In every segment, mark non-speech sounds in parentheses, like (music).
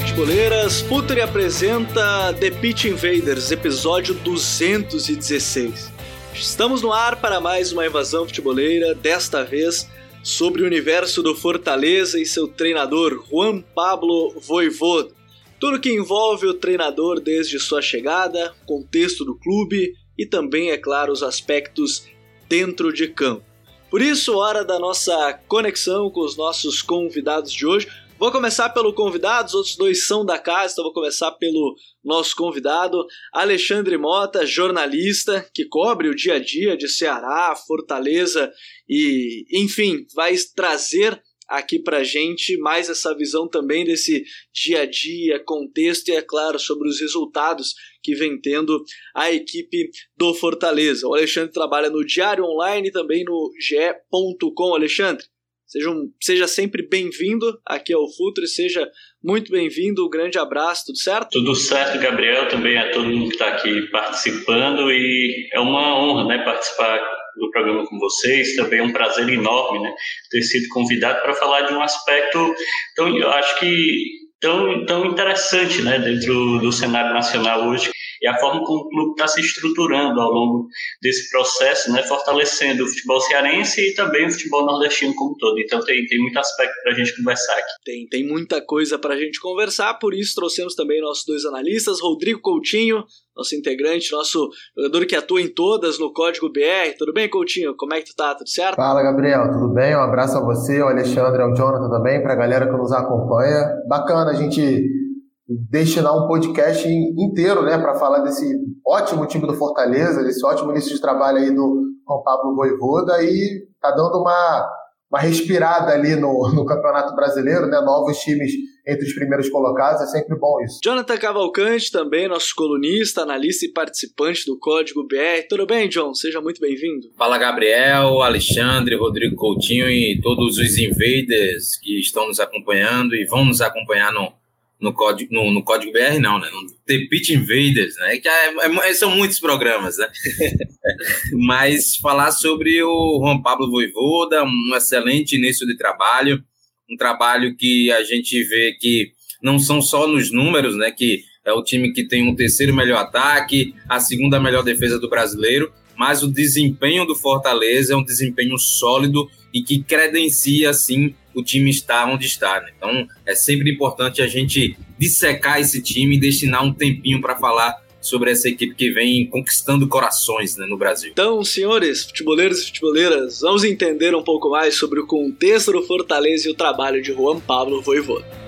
Futeboleiras, Futuri apresenta The Pitch Invaders, episódio 216. Estamos no ar para mais uma invasão futeboleira, desta vez sobre o universo do Fortaleza e seu treinador Juan Pablo Voivod. Tudo que envolve o treinador desde sua chegada, contexto do clube e também, é claro, os aspectos dentro de campo. Por isso, hora da nossa conexão com os nossos convidados de hoje. Vou começar pelo convidado, os outros dois são da casa, então vou começar pelo nosso convidado, Alexandre Mota, jornalista que cobre o dia a dia de Ceará, Fortaleza e, enfim, vai trazer aqui pra gente mais essa visão também desse dia a dia, contexto e, é claro, sobre os resultados que vem tendo a equipe do Fortaleza. O Alexandre trabalha no Diário Online e também no ge.com. Alexandre, Seja, um, seja sempre bem-vindo aqui ao Futre, seja muito bem-vindo, um grande abraço, tudo certo? Tudo certo, Gabriel, também a todo mundo que está aqui participando e é uma honra né, participar do programa com vocês, também é um prazer enorme né, ter sido convidado para falar de um aspecto, então eu acho que tão, tão interessante né, dentro do cenário nacional hoje e a forma como o clube está se estruturando ao longo desse processo, né, fortalecendo o futebol cearense e também o futebol nordestino como todo. Então tem, tem muito aspecto para a gente conversar aqui. Tem, tem muita coisa para a gente conversar, por isso trouxemos também nossos dois analistas, Rodrigo Coutinho, nosso integrante, nosso jogador que atua em todas no Código BR. Tudo bem, Coutinho? Como é que tu tá? Tudo certo? Fala, Gabriel. Tudo bem? Um abraço a você, ao Alexandre, ao Jonathan também, para a galera que nos acompanha. Bacana a gente destinar um podcast inteiro né, para falar desse ótimo time do Fortaleza, desse ótimo início de trabalho aí do Juan Pablo Voivoda e tá dando uma, uma respirada ali no, (laughs) no Campeonato Brasileiro, né, novos times entre os primeiros colocados, é sempre bom isso. Jonathan Cavalcante também, nosso colunista, analista e participante do Código BR. Tudo bem, John? Seja muito bem-vindo. Fala, Gabriel, Alexandre, Rodrigo Coutinho e todos os invaders que estão nos acompanhando e vão nos acompanhar no, no, código, no, no código BR, não, né? No The Pitch Invaders, né? Que é, é, são muitos programas, né? (laughs) Mas falar sobre o Juan Pablo Voivoda, um excelente início de trabalho um trabalho que a gente vê que não são só nos números, né? Que é o time que tem um terceiro melhor ataque, a segunda melhor defesa do brasileiro, mas o desempenho do Fortaleza é um desempenho sólido e que credencia, assim, o time estar onde está. Né? Então, é sempre importante a gente dissecar esse time e destinar um tempinho para falar sobre essa equipe que vem conquistando corações né, no Brasil. Então, senhores, futeboleiros e futeboleiras, vamos entender um pouco mais sobre o contexto do Fortaleza e o trabalho de Juan Pablo Voivoda.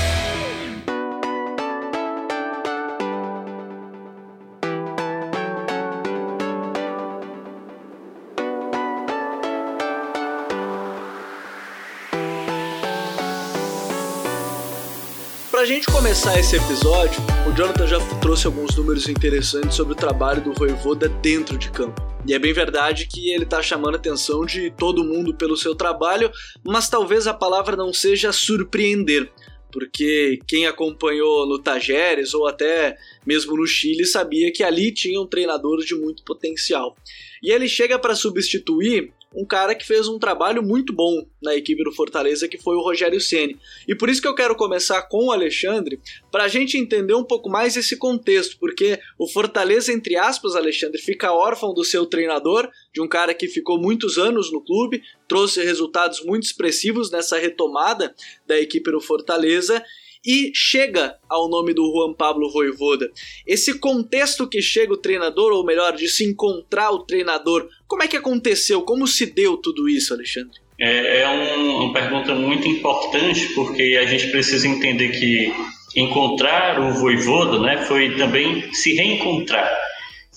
Gente começar esse episódio, o Jonathan já trouxe alguns números interessantes sobre o trabalho do Voivoda dentro de campo. E é bem verdade que ele tá chamando a atenção de todo mundo pelo seu trabalho, mas talvez a palavra não seja surpreender porque quem acompanhou no Tajeres ou até mesmo no Chile sabia que ali tinha um treinador de muito potencial. E ele chega para substituir um cara que fez um trabalho muito bom na equipe do Fortaleza, que foi o Rogério Ceni. E por isso que eu quero começar com o Alexandre, para a gente entender um pouco mais esse contexto, porque o Fortaleza, entre aspas, Alexandre, fica órfão do seu treinador, de um cara que ficou muitos anos no clube, trouxe resultados muito expressivos nessa retomada da equipe do Fortaleza, e chega ao nome do Juan Pablo Voivoda. Esse contexto que chega o treinador, ou melhor, de se encontrar o treinador, como é que aconteceu? Como se deu tudo isso, Alexandre? É, é um, uma pergunta muito importante porque a gente precisa entender que encontrar o voivoda né, foi também se reencontrar.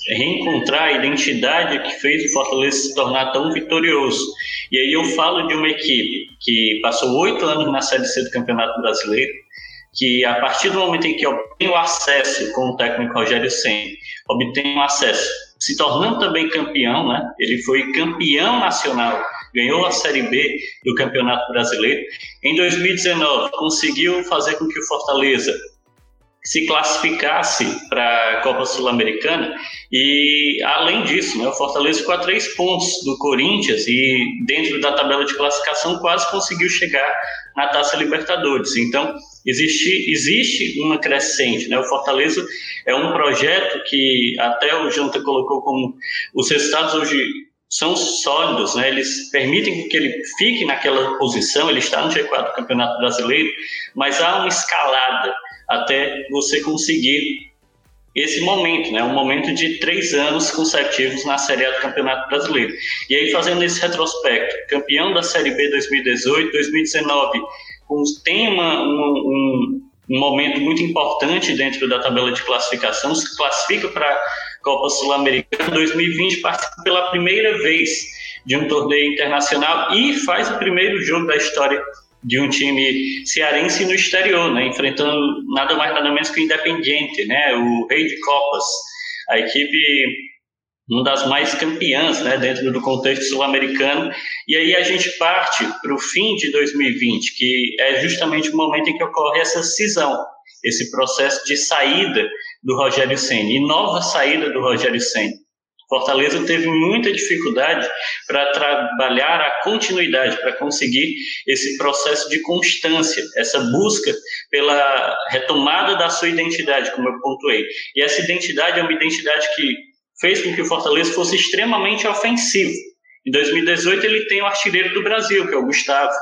Reencontrar a identidade que fez o Fortaleza se tornar tão vitorioso. E aí eu falo de uma equipe que passou oito anos na Série C do Campeonato Brasileiro, que a partir do momento em que obtém o acesso com o técnico Rogério Senna, obtém o acesso, se tornando também campeão, né? Ele foi campeão nacional, ganhou a Série B do Campeonato Brasileiro. Em 2019, conseguiu fazer com que o Fortaleza se classificasse para a Copa Sul-Americana e além disso, né, o Fortaleza ficou a três pontos do Corinthians e dentro da tabela de classificação quase conseguiu chegar na Taça Libertadores. Então existe existe uma crescente, né? O Fortaleza é um projeto que até o Jonathan colocou como os resultados hoje são sólidos, né? eles permitem que ele fique naquela posição, ele está no G4 do Campeonato Brasileiro, mas há uma escalada até você conseguir esse momento, né? Um momento de três anos consecutivos na Série A do Campeonato Brasileiro. E aí, fazendo esse retrospecto, campeão da Série B 2018, 2019, tem uma, um, um, um momento muito importante dentro da tabela de classificação, se classifica para a Copa Sul-Americana 2020, participa pela primeira vez de um torneio internacional e faz o primeiro jogo da história de um time cearense no exterior, né, enfrentando nada mais nada menos que o Independiente, né, o Rei de Copas, a equipe uma das mais campeãs né, dentro do contexto sul-americano. E aí a gente parte para o fim de 2020, que é justamente o momento em que ocorre essa cisão, esse processo de saída do Rogério Senna e nova saída do Rogério Senna. Fortaleza teve muita dificuldade para trabalhar a continuidade, para conseguir esse processo de constância, essa busca pela retomada da sua identidade, como eu pontuei. E essa identidade é uma identidade que fez com que o Fortaleza fosse extremamente ofensivo. Em 2018 ele tem o artilheiro do Brasil, que é o Gustavo,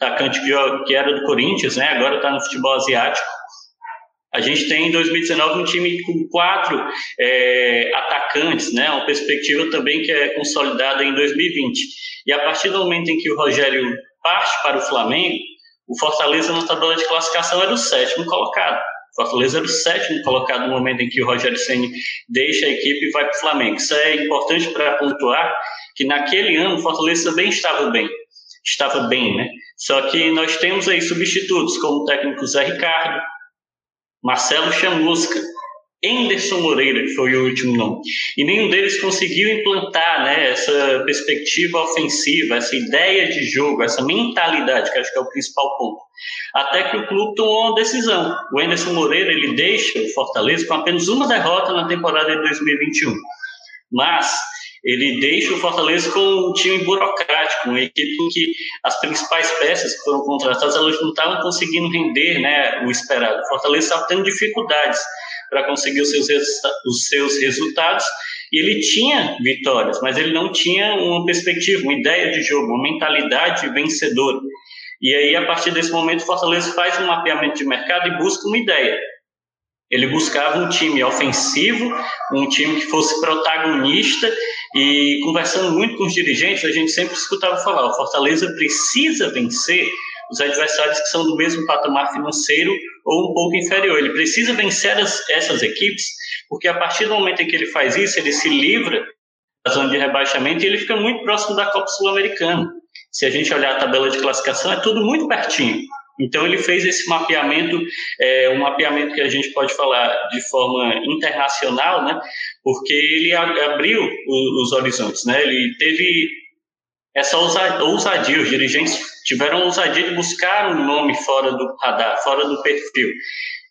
atacante que era do Corinthians, né? agora está no futebol asiático a gente tem em 2019 um time com quatro é, atacantes, né? Uma perspectiva também que é consolidada em 2020. E a partir do momento em que o Rogério parte para o Flamengo, o Fortaleza na tabela de classificação era o sétimo colocado. Fortaleza era o sétimo colocado no momento em que o Rogério Ceni deixa a equipe e vai para o Flamengo. Isso é importante para pontuar que naquele ano o Fortaleza também estava bem. Estava bem, né? Só que nós temos aí substitutos como o técnico Zé Ricardo, Marcelo Chamusca, Enderson Moreira, que foi o último nome. E nenhum deles conseguiu implantar né, essa perspectiva ofensiva, essa ideia de jogo, essa mentalidade, que acho que é o principal ponto. Até que o clube tomou uma decisão. O Enderson Moreira ele deixa o Fortaleza com apenas uma derrota na temporada de 2021. Mas ele deixa o Fortaleza com um time burocrático, uma equipe em que as principais peças que foram contratadas elas não estavam conseguindo render né, o esperado. O Fortaleza estava tendo dificuldades para conseguir os seus, os seus resultados e ele tinha vitórias, mas ele não tinha uma perspectiva, uma ideia de jogo, uma mentalidade vencedora. E aí, a partir desse momento, o Fortaleza faz um mapeamento de mercado e busca uma ideia. Ele buscava um time ofensivo, um time que fosse protagonista e conversando muito com os dirigentes, a gente sempre escutava falar: o Fortaleza precisa vencer os adversários que são do mesmo patamar financeiro ou um pouco inferior. Ele precisa vencer as, essas equipes, porque a partir do momento em que ele faz isso, ele se livra da zona de rebaixamento e ele fica muito próximo da Copa Sul-Americana. Se a gente olhar a tabela de classificação, é tudo muito pertinho. Então ele fez esse mapeamento, é, um mapeamento que a gente pode falar de forma internacional, né? Porque ele abriu os horizontes, né? Ele teve essa ousadia, os dirigentes tiveram ousadia de buscar um nome fora do radar, fora do perfil.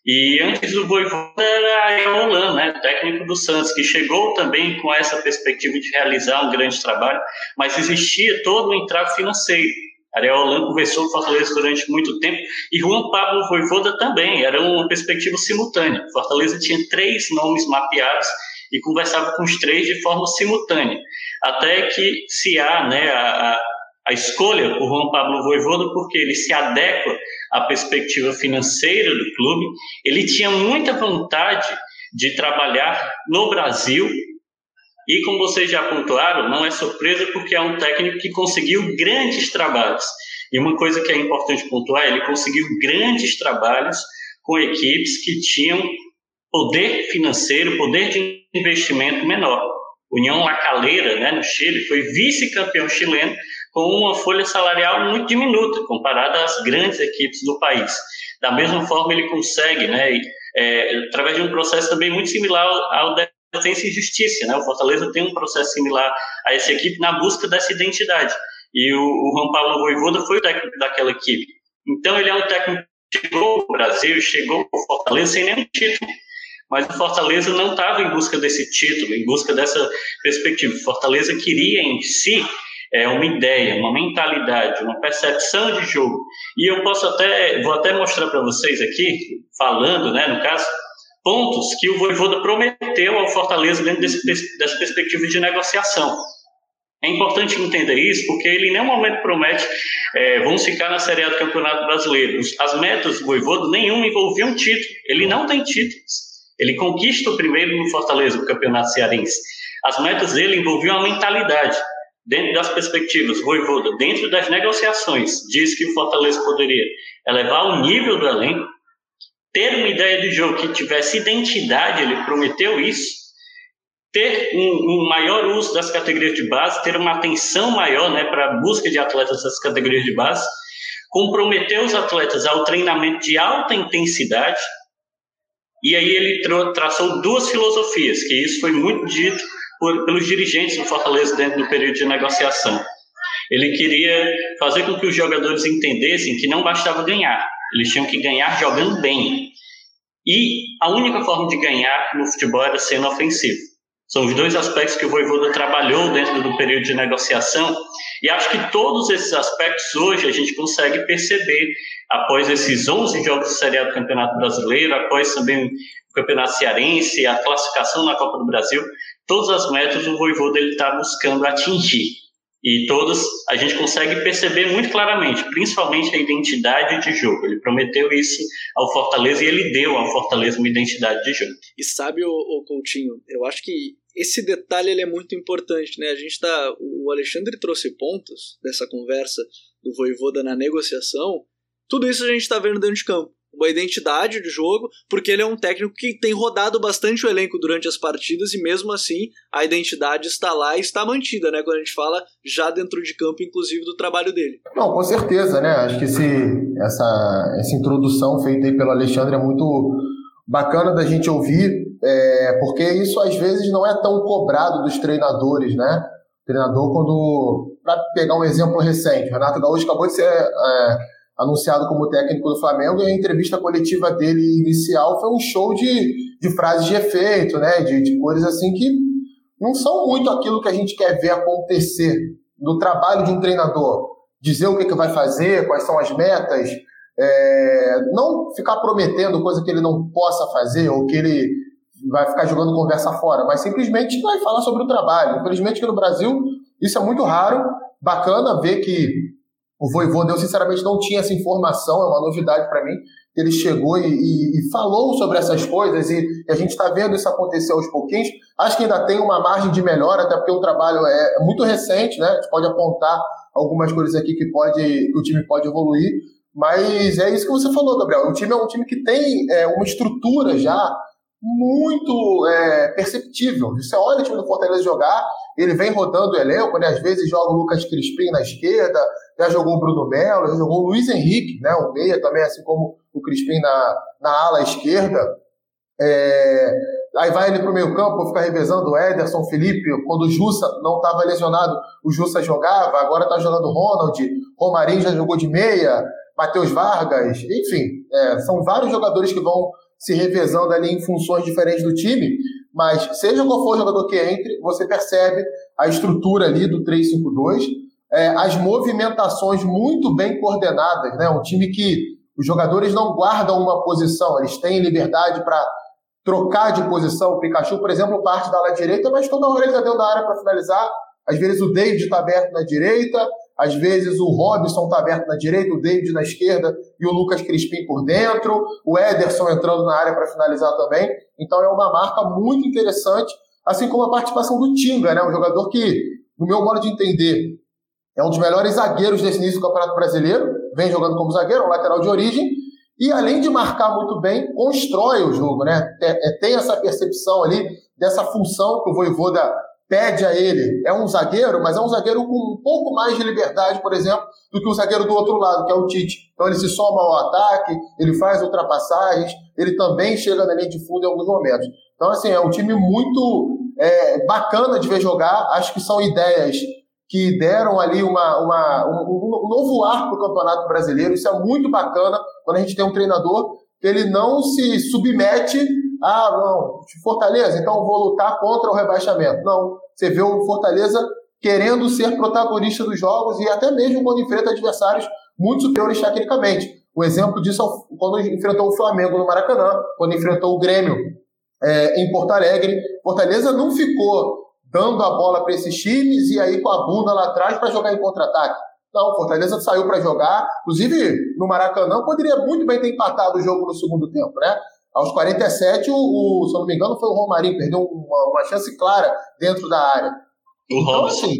E antes do Voivoda era Roland, né, técnico do Santos, que chegou também com essa perspectiva de realizar um grande trabalho, mas existia todo um entrave financeiro. Ariel Holan conversou com Fortaleza durante muito tempo e Juan Pablo Voivoda também, era uma perspectiva simultânea. Fortaleza tinha três nomes mapeados e conversava com os três de forma simultânea, até que se há né, a, a escolha por Juan Pablo Voivoda, porque ele se adequa à perspectiva financeira do clube, ele tinha muita vontade de trabalhar no Brasil E como vocês já pontuaram, não é surpresa porque é um técnico que conseguiu grandes trabalhos. E uma coisa que é importante pontuar, ele conseguiu grandes trabalhos com equipes que tinham poder financeiro, poder de investimento menor. União La Calera, né, no Chile, foi vice-campeão chileno com uma folha salarial muito diminuta comparada às grandes equipes do país. Da mesma forma, ele consegue, né, é, através de um processo também muito similar ao da Defesa e Justiça. Né? O Fortaleza tem um processo similar a essa equipe na busca dessa identidade. E o, o Juan Pablo Voivoda foi o técnico daquela equipe. Então, ele é um técnico que chegou ao Brasil, chegou ao Fortaleza sem nenhum título mas o Fortaleza não estava em busca desse título, em busca dessa perspectiva. O Fortaleza queria em si é, uma ideia, uma mentalidade, uma percepção de jogo. E eu posso até, vou até mostrar para vocês aqui, falando, né, no caso, pontos que o Voivoda prometeu ao Fortaleza dentro desse, dessa perspectiva de negociação. É importante entender isso, porque ele em nenhum momento promete é, vamos ficar na Série A do Campeonato Brasileiro. As metas do Voivoda, nenhuma envolviam título. Ele não tem títulos. Ele conquista o primeiro no Fortaleza, o campeonato cearense. As metas dele envolviam a mentalidade. Dentro das perspectivas, Voivoda, dentro das negociações, diz que o Fortaleza poderia elevar o nível do elenco, ter uma ideia de jogo que tivesse identidade, ele prometeu isso, ter um, um, maior uso das categorias de base, ter uma atenção maior né, para a busca de atletas das categorias de base, comprometer os atletas ao treinamento de alta intensidade, e aí ele tra traçou duas filosofias, que isso foi muito dito por, pelos dirigentes do Fortaleza dentro do período de negociação. Ele queria fazer com que os jogadores entendessem que não bastava ganhar, eles tinham que ganhar jogando bem. E a única forma de ganhar no futebol era sendo ofensivo. São os dois aspectos que o Voivoda trabalhou dentro do período de negociação, e acho que todos esses aspectos hoje a gente consegue perceber após esses 11 jogos de Série A do Campeonato Brasileiro, após também o Campeonato Cearense, a classificação na Copa do Brasil, todas as metas o Voivoda está buscando atingir. E todas a gente consegue perceber muito claramente, principalmente a identidade de jogo. Ele prometeu isso ao Fortaleza e ele deu ao Fortaleza uma identidade de jogo. E sabe, o, Coutinho, eu acho que esse detalhe ele é muito importante, né? A gente tá, o Alexandre trouxe pontos dessa conversa do Voivoda na negociação tudo isso a gente está vendo dentro de campo. Uma identidade de jogo, porque ele é um técnico que tem rodado bastante o elenco durante as partidas e mesmo assim a identidade está lá e está mantida, né? Quando a gente fala já dentro de campo, inclusive do trabalho dele. Não, com certeza, né? Acho que esse, essa, essa introdução feita aí pelo Alexandre é muito bacana da gente ouvir, é, porque isso às vezes não é tão cobrado dos treinadores, né? O treinador, quando. Para pegar um exemplo recente, Renato Gaúcho acabou de ser. É, anunciado como técnico do Flamengo, e a entrevista coletiva dele inicial foi um show de, de frases de efeito, né? De, de coisas assim que não são muito aquilo que a gente quer ver acontecer no trabalho de um treinador. Dizer o que, que vai fazer, quais são as metas, é, não ficar prometendo coisa que ele não possa fazer ou que ele vai ficar jogando conversa fora, mas simplesmente vai falar sobre o trabalho. Infelizmente que no Brasil isso é muito raro. Bacana ver que o Voivoda, eu sinceramente não tinha essa informação, é uma novidade para mim. Ele chegou e, e, e, falou sobre essas coisas e, e a gente está vendo isso acontecer aos pouquinhos. Acho que ainda tem uma margem de melhora, até porque o trabalho é, é muito recente, né? A gente pode apontar algumas coisas aqui que, pode, que o time pode evoluir. Mas é isso que você falou, Gabriel. O time é um time que tem é, uma estrutura já muito é, perceptível. Você olha o time do Fortaleza jogar, ele vem rodando o elenco, né? às vezes joga o Lucas Crispim na esquerda, já jogou o Bruno Melo, já jogou o Luiz Henrique, né? o meia também, assim como o Crispim na, na ala esquerda. É, aí vai ele para o meio campo, fica revezando o Ederson, Felipe, quando o Jussa não estava lesionado, o Jussa jogava, agora está jogando Ronald, Romarinho já jogou de meia, Matheus Vargas, enfim, é, são vários jogadores que vão se revezando ali em funções diferentes do time, mas seja qual for o jogador que entre, você percebe a estrutura ali do 3-5-2, é, as movimentações muito bem coordenadas, né? Um time que os jogadores não guardam uma posição, eles têm liberdade para trocar de posição. O Pikachu, por exemplo, parte da ala direita, mas toda hora ele está dentro da área para finalizar. Às vezes o David está aberto na direita, às vezes o Robson está aberto na direita, o David na esquerda e o Lucas Crispim por dentro, o Ederson entrando na área para finalizar também. Então é uma marca muito interessante assim como a participação do Tinga, né? um jogador que, no meu modo de entender, é um dos melhores zagueiros desse início do Campeonato Brasileiro, vem jogando como zagueiro, um lateral de origem, e além de marcar muito bem, constrói o jogo, né? É, tem essa percepção ali dessa função que o Voivoda pede a ele. É um zagueiro, mas é um zagueiro com um pouco mais de liberdade, por exemplo, do que o zagueiro do outro lado, que é o Tite. Então ele se soma ao ataque, ele faz ultrapassagens, ele também chega na linha de fundo em alguns momentos. Então, assim, é um time muito é, bacana de ver jogar. Acho que são ideias que deram ali uma, uma um, um, novo ar para o Campeonato Brasileiro. Isso é muito bacana quando a gente tem um treinador que ele não se submete a, não, Fortaleza, então vou lutar contra o rebaixamento. Não, você vê o Fortaleza querendo ser protagonista dos jogos e até mesmo quando enfrenta adversários muito superiores tecnicamente. O exemplo disso é quando enfrentou o Flamengo no Maracanã, quando enfrentou o Grêmio é, em Porto Alegre. Fortaleza não ficou dando a bola para esses times e aí com a bunda lá atrás para jogar em contra-ataque. Não, Fortaleza saiu para jogar, inclusive no Maracanã poderia muito bem ter empatado o jogo no segundo tempo, né? Aos 47, o, o se eu não me engano, foi o Romarinho, perdeu uma, uma chance clara dentro da área. O então, Robson. Assim,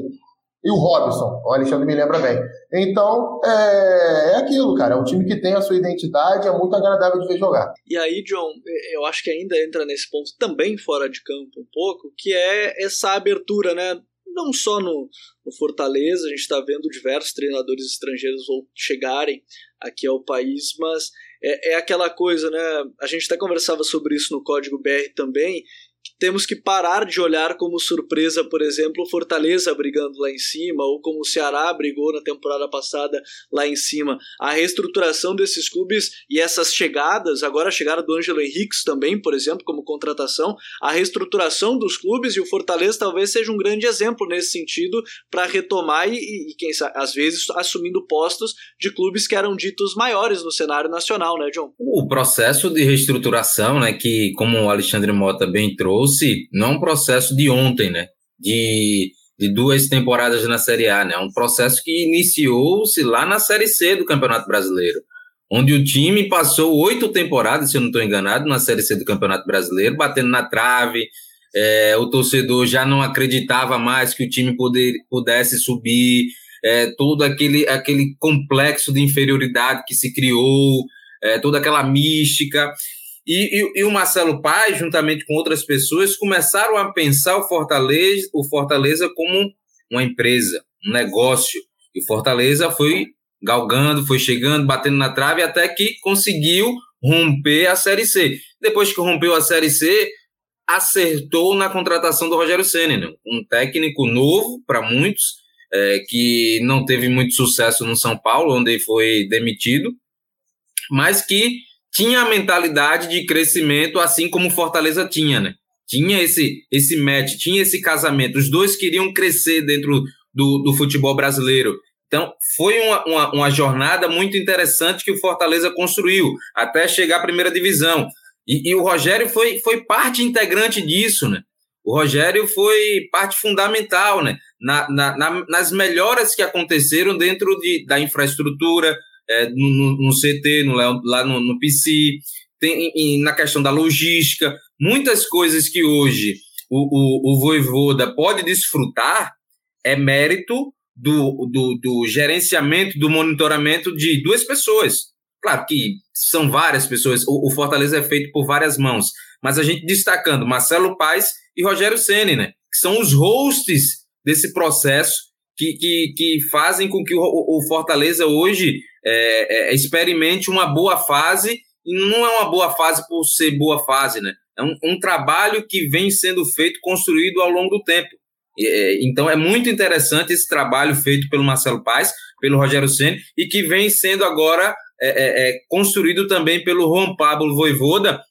e o Robson, o Alexandre me lembra bem. Então, é, é aquilo, cara. É um time que tem a sua identidade, é muito agradável de ver jogar. E aí, John, eu acho que ainda entra nesse ponto também fora de campo um pouco, que é essa abertura, né? Não só no, no Fortaleza, a gente está vendo diversos treinadores estrangeiros chegarem aqui ao país, mas é, é aquela coisa, né? A gente até conversava sobre isso no Código BR também, temos que parar de olhar como surpresa, por exemplo, Fortaleza brigando lá em cima, ou como o Ceará brigou na temporada passada lá em cima. A reestruturação desses clubes e essas chegadas, agora a chegada do Ângelo Henriques também, por exemplo, como contratação, a reestruturação dos clubes e o Fortaleza talvez seja um grande exemplo nesse sentido para retomar e, e, quem sabe, às vezes assumindo postos de clubes que eram ditos maiores no cenário nacional, né, John? O processo de reestruturação, né, que como o Alexandre Mota bem trouxe, trouxe não é um processo de ontem, né? De, de duas temporadas na Série A, né? É um processo que iniciou-se lá na Série C do Campeonato Brasileiro, onde o time passou oito temporadas, se eu não estou enganado, na Série C do Campeonato Brasileiro, batendo na trave. É, o torcedor já não acreditava mais que o time poder, pudesse subir, é, todo aquele, aquele complexo de inferioridade que se criou, é, toda aquela mística. E, e, e, o Marcelo Paz, juntamente com outras pessoas, começaram a pensar o Fortaleza, o Fortaleza como uma empresa, um negócio. E o Fortaleza foi galgando, foi chegando, batendo na trave, até que conseguiu romper a Série C. Depois que rompeu a Série C, acertou na contratação do Rogério Senna, né? um técnico novo para muitos, é, que não teve muito sucesso no São Paulo, onde foi demitido, mas que tinha a mentalidade de crescimento, assim como Fortaleza tinha, né? Tinha esse, esse match, tinha esse casamento. Os dois queriam crescer dentro do, do futebol brasileiro. Então, foi uma, uma, uma, jornada muito interessante que o Fortaleza construiu, até chegar à primeira divisão. E, e, o Rogério foi, foi parte integrante disso, né? O Rogério foi parte fundamental, né? Na, na, na, nas melhoras que aconteceram dentro de, da infraestrutura, é, no, no, CT, no, lá no, no PC, tem, em, na questão da logística, muitas coisas que hoje o, o, o Voivoda pode desfrutar é mérito do, do, do gerenciamento, do monitoramento de duas pessoas. Claro que são várias pessoas, o, o, Fortaleza é feito por várias mãos, mas a gente destacando Marcelo Paes e Rogério Ceni, né? Que são os hosts desse processo que, que, que fazem com que o, o Fortaleza hoje é, é, experimente uma boa fase, e não é uma boa fase por ser boa fase, né? É um, um trabalho que vem sendo feito, construído ao longo do tempo. É, então é muito interessante esse trabalho feito pelo Marcelo Paes, pelo Rogério Senna, e que vem sendo agora é, é, é, construído também pelo Juan Pablo Voivoda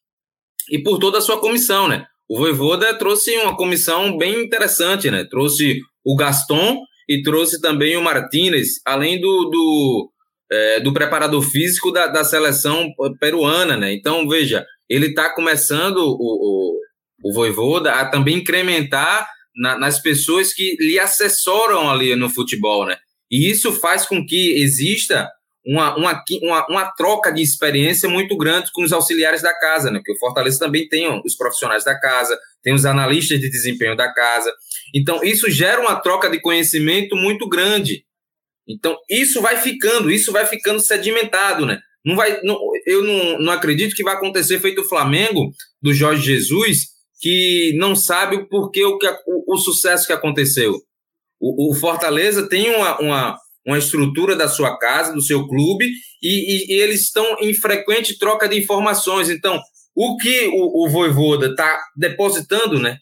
e por toda a sua comissão, né? O Voivoda trouxe uma comissão bem interessante, né? Trouxe o Gaston e trouxe também o Martinez, além do, do, é, do preparador físico da, da seleção peruana, né? Então, veja, ele está começando o, o, o Voivoda a também incrementar na, nas pessoas que lhe assessoram ali no futebol, né? E isso faz com que exista uma, uma, uma, uma, troca de experiência muito grande com os auxiliares da casa, né? Porque o Fortaleza também tem os profissionais da casa, tem os analistas de desempenho da casa. Então, isso gera uma troca de conhecimento muito grande. Então, isso vai ficando, isso vai ficando sedimentado, né? Não vai, não, eu não, não acredito que vai acontecer feito o Flamengo do Jorge Jesus, que não sabe o porquê o, que, o, o sucesso que aconteceu. O, o Fortaleza tem uma, uma, uma estrutura da sua casa, do seu clube, e, e, e eles estão em frequente troca de informações. Então, o que o, o Voivoda está depositando né,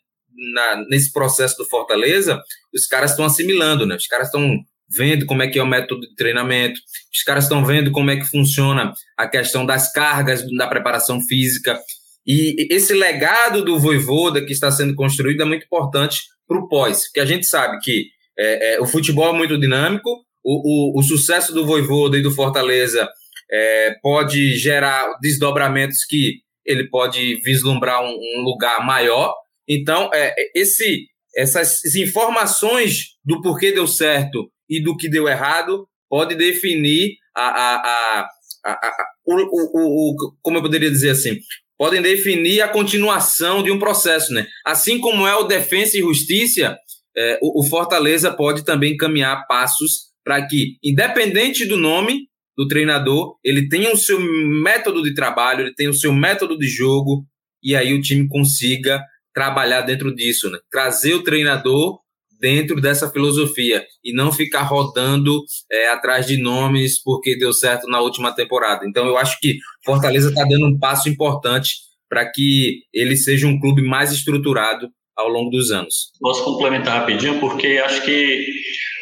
na, nesse processo do Fortaleza, os caras estão assimilando, né? Os caras estão vendo como é que é o método de treinamento, os caras estão vendo como é que funciona a questão das cargas da preparação física. E esse legado do Voivoda que está sendo construído é muito importante para o pós, porque a gente sabe que é, é, o futebol é muito dinâmico, o, o, o sucesso do Voivoda e do Fortaleza é, pode gerar desdobramentos que ele pode vislumbrar um, um lugar maior. Então, é, esse, essas informações do porquê deu certo e do que deu errado pode definir a, a, a, a, o, o, o, como eu poderia dizer assim, podem definir a continuação de um processo, né? Assim como é o Defensa e Justiça, é, o Fortaleza pode também caminhar passos para que, independente do nome do treinador, ele tenha o seu método de trabalho, ele tenha o seu método de jogo, e aí o time consiga trabalhar dentro disso, né? trazer o treinador dentro dessa filosofia e não ficar rodando é, atrás de nomes porque deu certo na última temporada. Então eu acho que Fortaleza está dando um passo importante para que ele seja um clube mais estruturado ao longo dos anos. Posso complementar rapidinho, porque acho que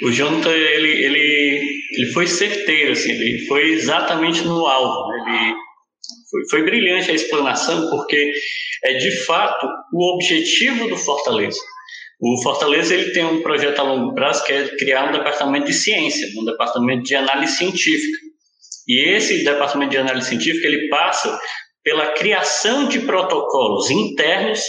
o Jonathan ele, ele, ele foi certeiro, assim, ele foi exatamente no alvo. Né? Ele foi, foi brilhante a explanação, porque é de fato o objetivo do Fortaleza. O Fortaleza ele tem um projeto a longo prazo que é criar um departamento de ciência, um departamento de análise científica. E esse departamento de análise científica ele passa pela criação de protocolos internos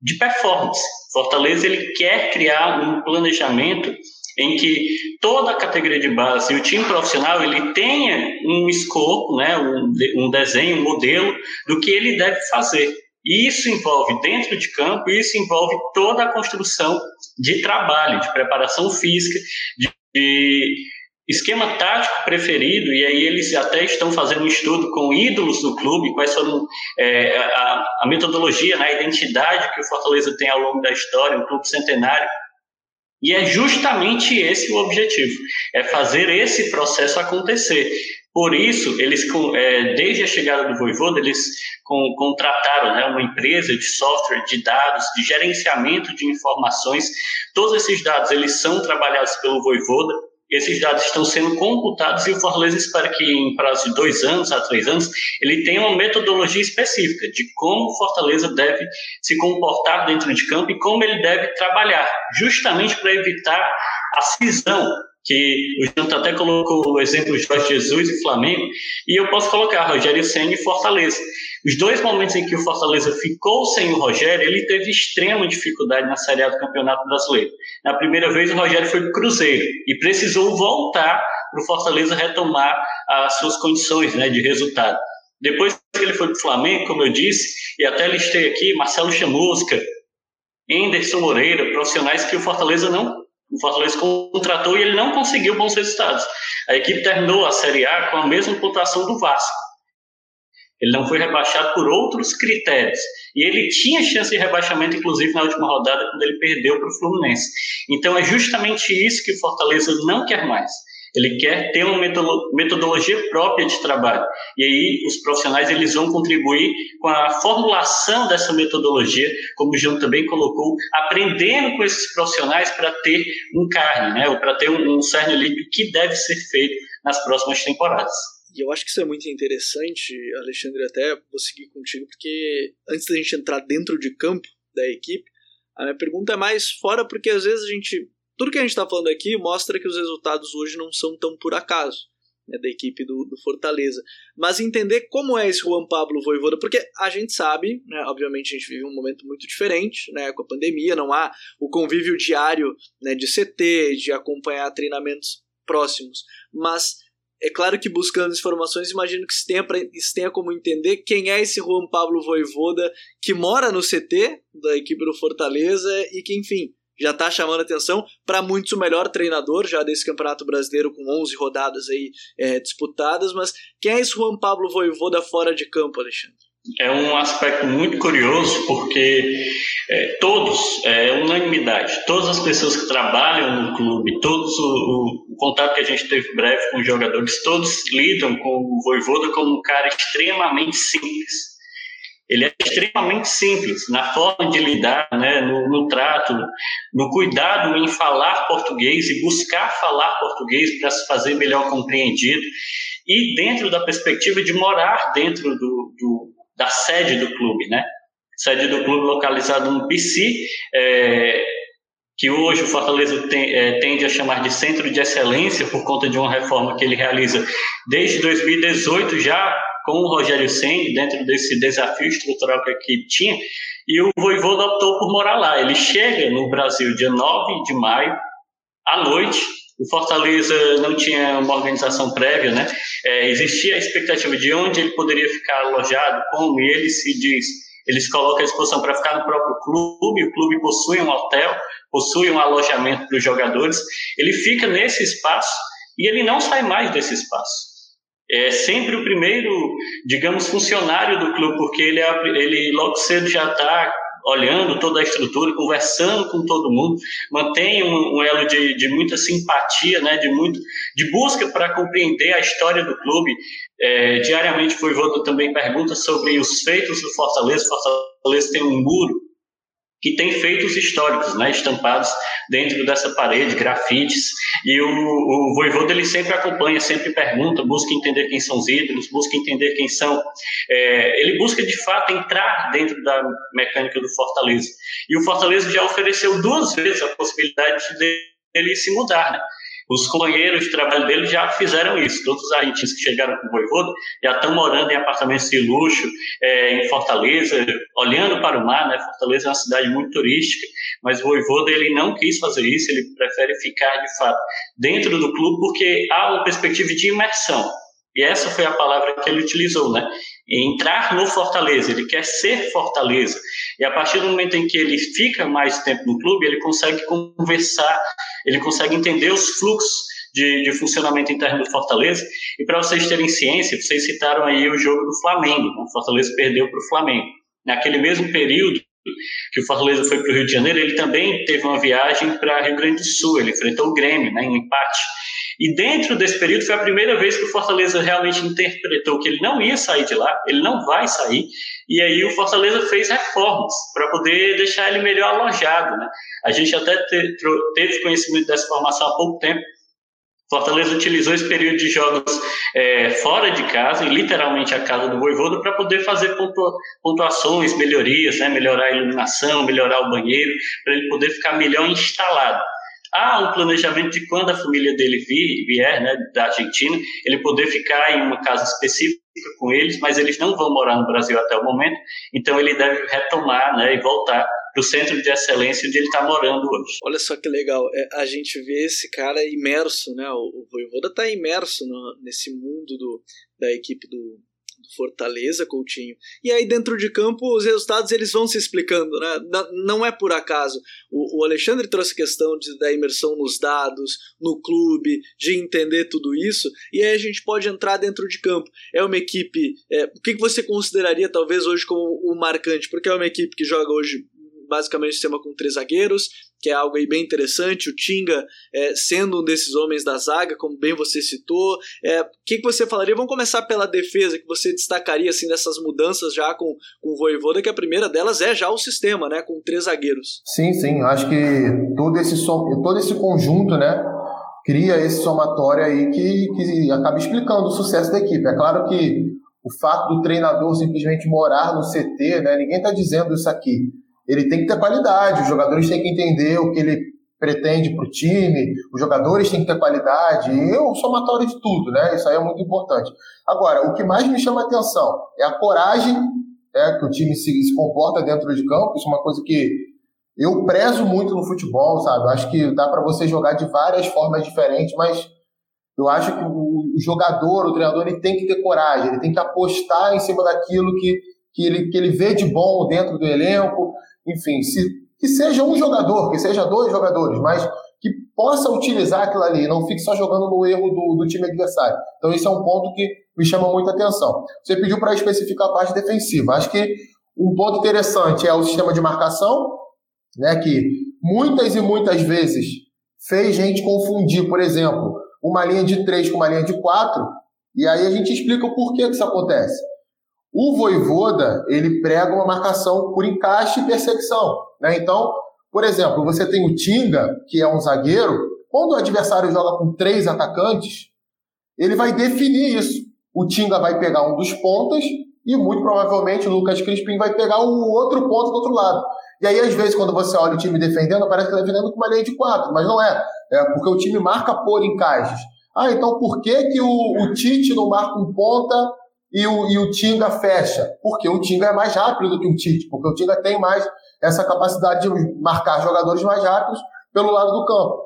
de performance. Fortaleza ele quer criar um planejamento em que toda a categoria de base e o time profissional ele tenha um escopo, né, um, um desenho, um modelo do que ele deve fazer. E isso envolve dentro de campo, isso envolve toda a construção de trabalho, de preparação física, de, de esquema tático preferido, e aí eles até estão fazendo um estudo com ídolos do clube, quais foram é, a, a, metodologia, né, a identidade que o Fortaleza tem ao longo da história, um clube centenário. E é justamente esse o objetivo, é fazer esse processo acontecer. Por isso, eles, é, desde a chegada do Voivoda, eles contrataram né, uma empresa de software, de dados, de gerenciamento de informações. Todos esses dados eles são trabalhados pelo Voivoda, esses dados estão sendo computados e o Fortaleza espera que em prazo de dois anos a três anos ele tenha uma metodologia específica de como o Fortaleza deve se comportar dentro de campo e como ele deve trabalhar, justamente para evitar a cisão que o Janto até colocou o exemplo de Jorge Jesus e Flamengo, e eu posso colocar Rogério Senna e Fortaleza. Os dois momentos em que o Fortaleza ficou sem o Rogério, ele teve extrema dificuldade na Série A do Campeonato Brasileiro. Na primeira vez, o Rogério foi para o Cruzeiro e precisou voltar para o Fortaleza retomar as suas condições né, de resultado. Depois que ele foi para o Flamengo, como eu disse, e até listei aqui, Marcelo Chamusca, Anderson Moreira, profissionais que o Fortaleza não o Fortaleza contratou e ele não conseguiu bons resultados. A equipe terminou a Série A com a mesma pontuação do Vasco. Ele não foi rebaixado por outros critérios. E ele tinha chance de rebaixamento, inclusive na última rodada, quando ele perdeu para o Fluminense. Então é justamente isso que o Fortaleza não quer mais. Ele quer ter uma metodologia própria de trabalho. E aí os profissionais eles vão contribuir com a formulação dessa metodologia, como o João também colocou, aprendendo com esses profissionais para ter um carne, né, para ter um, um cerne líquido que deve ser feito nas próximas temporadas. E eu acho que isso é muito interessante, Alexandre, até vou seguir contigo, porque antes da gente entrar dentro de campo da equipe, a minha pergunta é mais fora, porque às vezes a gente tudo que a gente está falando aqui mostra que os resultados hoje não são tão por acaso né, da equipe do, do, Fortaleza. Mas entender como é esse Juan Pablo Voivoda, porque a gente sabe, né, obviamente a gente vive um momento muito diferente né, com a pandemia, não há o convívio diário né, de CT, de acompanhar treinamentos próximos, mas é claro que buscando informações, imagino que se tenha, pra, se tenha como entender quem é esse Juan Pablo Voivoda que mora no CT da equipe do Fortaleza e que, enfim, já está chamando atenção para muitos o melhor treinador já desse Campeonato Brasileiro com 11 rodadas aí é, disputadas, mas quem é esse Juan Pablo Voivoda fora de campo, Alexandre? É um aspecto muito curioso porque é, todos, é unanimidade, todas as pessoas que trabalham no clube, todos o, o, contato que a gente teve breve com os jogadores, todos lidam com o Voivoda como um cara extremamente simples. Ele é extremamente simples na forma de lidar, né, no, no trato, no cuidado em falar português e buscar falar português para se fazer melhor compreendido e dentro da perspectiva de morar dentro do, do da sede do clube, né? Sede do clube localizado no PC, é, que hoje o Fortaleza tem, é, tende a chamar de centro de excelência por conta de uma reforma que ele realiza desde 2018 já com o Rogério Senni, dentro desse desafio estrutural que aqui tinha, e o Voivoda optou por morar lá. Ele chega no Brasil dia 9 de maio, à noite, o Fortaleza não tinha uma organização prévia, né? É, existia a expectativa de onde ele poderia ficar alojado, como ele se diz, eles colocam à disposição para ficar no próprio clube, o clube possui um hotel, possui um alojamento para os jogadores, ele fica nesse espaço e ele não sai mais desse espaço é sempre o primeiro, digamos, funcionário do clube, porque ele, é, ele logo cedo já está olhando toda a estrutura, conversando com todo mundo, mantém um, um elo de, de, muita simpatia, né, de, muito, de busca para compreender a história do clube. É, diariamente o Voivoda também pergunta sobre os feitos do Fortaleza. Fortaleza tem um muro que tem feitos históricos, né, estampados dentro dessa parede, grafites, e o, o Voivoda ele sempre acompanha, sempre pergunta, busca entender quem são os ídolos, busca entender quem são, é, ele busca de fato entrar dentro da mecânica do Fortaleza, e o Fortaleza já ofereceu duas vezes a possibilidade de ele se mudar, né? Os companheiros de trabalho dele já fizeram isso. Todos os argentinos que chegaram com o Voivoda já estão morando em apartamentos de luxo é, em Fortaleza, olhando para o mar. Né? Fortaleza é uma cidade muito turística, mas o Voivoda ele não quis fazer isso. Ele prefere ficar de fato dentro do clube porque há uma perspectiva de imersão. E essa foi a palavra que ele utilizou, né? Entrar no Fortaleza, ele quer ser Fortaleza. E a partir do momento em que ele fica mais tempo no clube, ele consegue conversar, ele consegue entender os fluxos de, de funcionamento interno do Fortaleza. E para vocês terem ciência, vocês citaram aí o jogo do Flamengo. Né? O Fortaleza perdeu para o Flamengo. Naquele mesmo período que o Fortaleza foi para o Rio de Janeiro, ele também teve uma viagem para Rio Grande do Sul. Ele enfrentou o Grêmio, né, em empate. E dentro desse período foi a primeira vez que o Fortaleza realmente interpretou que ele não ia sair de lá, ele não vai sair, e aí o Fortaleza fez reformas para poder deixar ele melhor alojado. Né? A gente até te, teve conhecimento dessa formação há pouco tempo. Fortaleza utilizou esse período de jogos é, fora de casa, e literalmente a casa do Voivoda, para poder fazer pontua, pontuações, melhorias, né? melhorar a iluminação, melhorar o banheiro, para ele poder ficar melhor instalado há um planejamento de quando a família dele vier, né, da Argentina, ele poder ficar em uma casa específica com eles, mas eles não vão morar no Brasil até o momento, então ele deve retomar, né, e voltar para o centro de excelência onde ele está morando hoje. Olha só que legal, é, a gente vê esse cara imerso, né, o, o Voivoda está imerso no, nesse mundo do, da equipe do, Fortaleza, Coutinho. E aí dentro de campo os resultados eles vão se explicando, né? Não é por acaso. O, Alexandre trouxe questão de, da imersão nos dados, no clube, de entender tudo isso. E aí a gente pode entrar dentro de campo. É uma equipe. É, o que, que você consideraria talvez hoje como o marcante? Porque é uma equipe que joga hoje basicamente sistema com três zagueiros, que é algo aí bem interessante. O Tinga é, sendo um desses homens da zaga, como bem você citou. É, o que, que você falaria? Vamos começar pela defesa, que você destacaria assim dessas mudanças já com, com o Voivoda, que a primeira delas é já o sistema, né? Com três zagueiros. Sim, sim. Acho que todo esse, todo esse conjunto, né? Cria esse somatório aí que, que acaba explicando o sucesso da equipe. É claro que o fato do treinador simplesmente morar no CT, né? Ninguém está dizendo isso aqui ele tem que ter qualidade, os jogadores têm que entender o que ele pretende para o time, os jogadores têm que ter qualidade, e é o somatório de tudo, né? Isso aí é muito importante. Agora, o que mais me chama atenção é a coragem é, que o time se, se comporta dentro de campo, isso é uma coisa que eu prezo muito no futebol, sabe? Eu acho que dá para você jogar de várias formas diferentes, mas eu acho que o, o jogador, o treinador, ele tem que ter coragem, ele tem que apostar em cima daquilo que, que, ele, que ele vê de bom dentro do elenco. Enfim, se, que seja um jogador, que seja dois jogadores, mas que possa utilizar aquilo ali, não fique só jogando no erro do, do time adversário. Então, esse é um ponto que me chama muita atenção. Você pediu para especificar a parte defensiva. Acho que um ponto interessante é o sistema de marcação, né, que muitas e muitas vezes fez gente confundir, por exemplo, uma linha de três com uma linha de quatro, e aí a gente explica o porquê que isso acontece. O Voivoda, ele prega uma marcação por encaixe e perseguição. Né? Então, por exemplo, você tem o Tinga, que é um zagueiro, quando o adversário joga com três atacantes, ele vai definir isso. O Tinga vai pegar um dos pontas e muito provavelmente o Lucas Crispim vai pegar o outro ponto do outro lado. E aí, às vezes, quando você olha o time defendendo, parece que está defendendo com uma linha de quatro, mas não é. É porque o time marca por encaixes. Ah, então por que, que o, o Tite não marca um ponta e o, e o Tinga fecha? Porque o Tinga é mais rápido do que o Tite, porque o Tinga tem mais essa capacidade de marcar jogadores mais rápidos pelo lado do campo.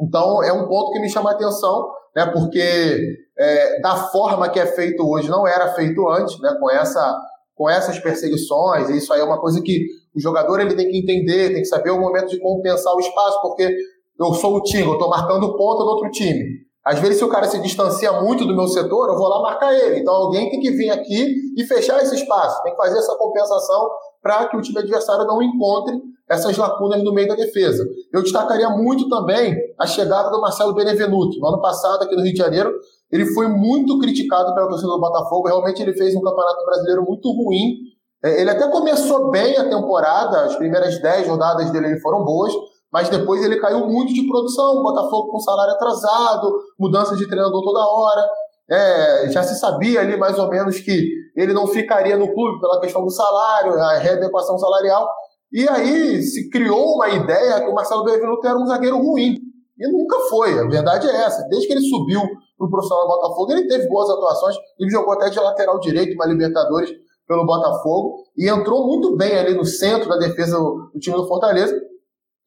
Então, é um ponto que me chama a atenção, né, porque é, da forma que é feito hoje, não era feito antes, né, com, essa, com essas perseguições, e isso aí é uma coisa que o jogador ele tem que entender, tem que saber o momento de compensar o espaço, porque eu sou o time, eu estou marcando ponta do outro time. Às vezes, se o cara se distancia muito do meu setor, eu vou lá marcar ele. Então, alguém tem que vir aqui e fechar esse espaço. Tem que fazer essa compensação para que o time adversário não encontre essas lacunas no meio da defesa. Eu destacaria muito também a chegada do Marcelo Benevenuto. No ano passado, aqui no Rio de Janeiro, ele foi muito criticado pela torcida do Botafogo. Realmente, ele fez um campeonato brasileiro muito ruim. É, ele até começou bem a temporada, as primeiras 10 rodadas dele foram boas, mas depois ele caiu muito de produção. Botafogo com salário atrasado, mudança de treinador toda hora. É, já se sabia ali mais ou menos que ele não ficaria no clube pela questão do salário, a readequação salarial. E aí se criou uma ideia que o Marcelo Benevenuto era um zagueiro ruim. E nunca foi, a verdade é essa. Desde que ele subiu para o profissional do Botafogo, ele teve boas atuações, ele jogou até de lateral direito, uma Libertadores pelo Botafogo, e entrou muito bem ali no centro da defesa do time do Fortaleza.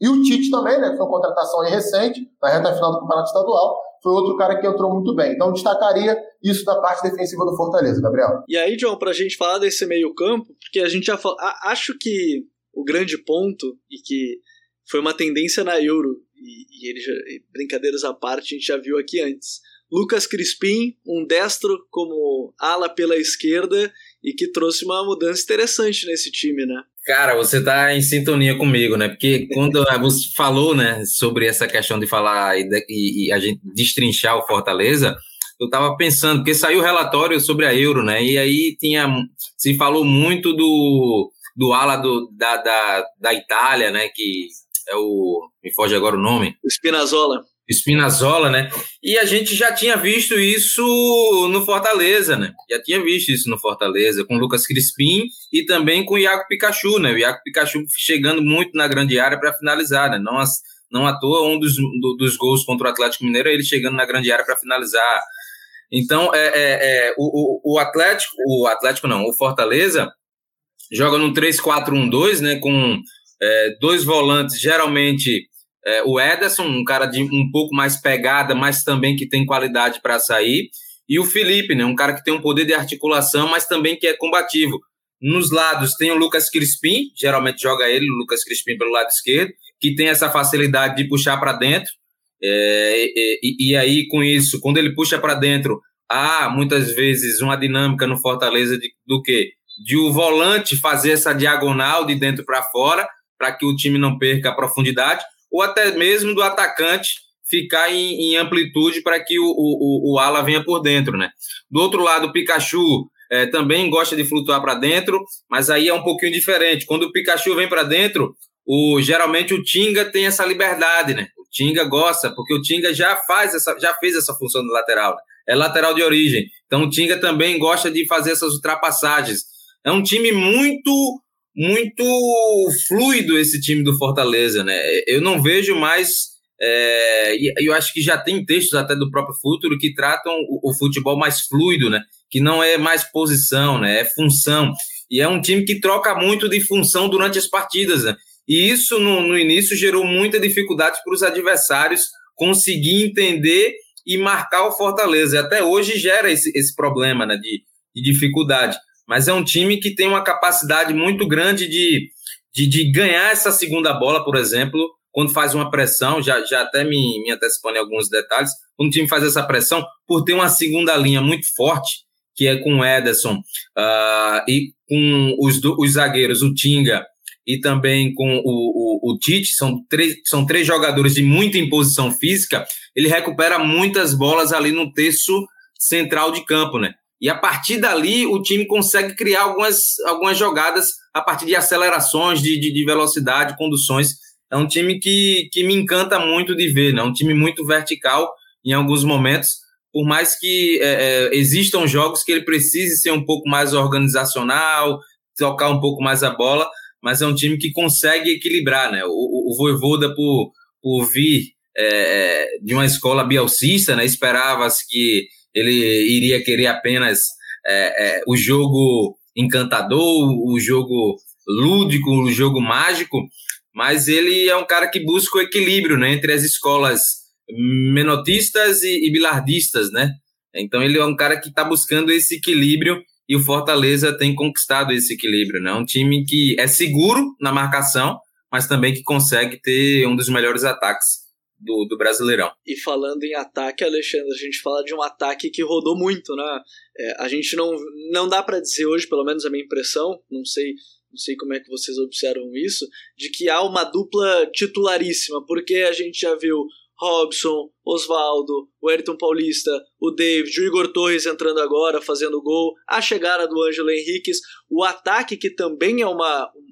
E o Tite também, né, que foi uma contratação recente, na reta final do Campeonato Estadual, foi outro cara que entrou muito bem. Então, destacaria isso da parte defensiva do Fortaleza, Gabriel. E aí, John, para a gente falar desse meio-campo, porque a gente já falou. Acho que o grande ponto, e que foi uma tendência na Euro, e, e ele já, brincadeiras à parte, a gente já viu aqui antes. Lucas Crispim, um destro como ala pela esquerda e que trouxe uma mudança interessante nesse time, né? Cara, você tá em sintonia comigo, né? Porque quando você falou, né, sobre essa questão de falar e, e, e a gente destrinchar o Fortaleza, eu tava pensando, porque saiu o relatório sobre a Euro, né? E aí tinha. Se falou muito do, do ala do, da, da, da Itália, né? Que é o. Me foge agora o nome. Spinazzola. Spinazzola, né? E a gente já tinha visto isso no Fortaleza, né? Já tinha visto isso no Fortaleza, com o Lucas Crispim e também com o Iago Pikachu, né? O Iago Pikachu chegando muito na grande área para finalizar, né? Não, não à toa, um dos, do, dos gols contra o Atlético Mineiro é ele chegando na grande área para finalizar. Então, é, é, é o, o, Atlético, o Atlético não, o Fortaleza joga no 3-4-1-2, né? Com é, dois volantes, geralmente é, o Ederson, um cara de um pouco mais pegada, mas também que tem qualidade para sair. E o Felipe, né, um cara que tem um poder de articulação, mas também que é combativo. Nos lados tem o Lucas Crispim, geralmente joga ele, o Lucas Crispim pelo lado esquerdo, que tem essa facilidade de puxar para dentro. É, e, e, aí, com isso, quando ele puxa para dentro, há muitas vezes uma dinâmica no Fortaleza de, do que? De o volante fazer essa diagonal de dentro para fora, para que o time não perca a profundidade ou até mesmo do atacante ficar em, em amplitude para que o, o, o, ala venha por dentro, né? Do outro lado, o Pikachu é, também gosta de flutuar para dentro, mas aí é um pouquinho diferente. Quando o Pikachu vem para dentro, o, geralmente o Tinga tem essa liberdade, né? O Tinga gosta, porque o Tinga já faz essa, já fez essa função de lateral, né? é lateral de origem. Então o Tinga também gosta de fazer essas ultrapassagens. É um time muito muito fluido esse time do Fortaleza, né? Eu não vejo mais. É, e eu acho que já tem textos até do próprio Futuro que tratam o, o, futebol mais fluido, né? Que não é mais posição, né? É função. E é um time que troca muito de função durante as partidas, né? E isso no, no início gerou muita dificuldade para os adversários conseguir entender e marcar o Fortaleza. Até hoje gera esse, esse problema né, de, de dificuldade. Mas é um time que tem uma capacidade muito grande de, de, de ganhar essa segunda bola, por exemplo, quando faz uma pressão, já, já até me, me antecipando em alguns detalhes, quando o time faz essa pressão, por ter uma segunda linha muito forte, que é com o Ederson uh, e com os, os zagueiros, o Tinga e também com o, o, o, Tite, são três, são três jogadores de muita imposição física, ele recupera muitas bolas ali no terço central de campo, né? E a partir dali o time consegue criar algumas, algumas jogadas a partir de acelerações, de, de, de velocidade, conduções. É um time que, que me encanta muito de ver, né? É um time muito vertical em alguns momentos, por mais que é, é, existam jogos que ele precise ser um pouco mais organizacional, tocar um pouco mais a bola, mas é um time que consegue equilibrar, né? O, o, Voivoda, por, por vir é, de uma escola bielcista, né? Esperava-se que ele iria querer apenas é, é, o jogo encantador, o jogo lúdico, o jogo mágico, mas ele é um cara que busca o equilíbrio, né? Entre as escolas menotistas e, e bilardistas, né? Então ele é um cara que está buscando esse equilíbrio e o Fortaleza tem conquistado esse equilíbrio, né? Um time que é seguro na marcação, mas também que consegue ter um dos melhores ataques do, do Brasileirão. E falando em ataque, Alexandre, a gente fala de um ataque que rodou muito, né? É, a gente não, não dá para dizer hoje, pelo menos a minha impressão, não sei não sei como é que vocês observam isso, de que há uma dupla titularíssima, porque a gente já viu Robson, Oswaldo, o Ayrton Paulista, o David, o Igor Torres entrando agora, fazendo gol, a chegada do Ângelo Henriquez, o ataque que também é uma, um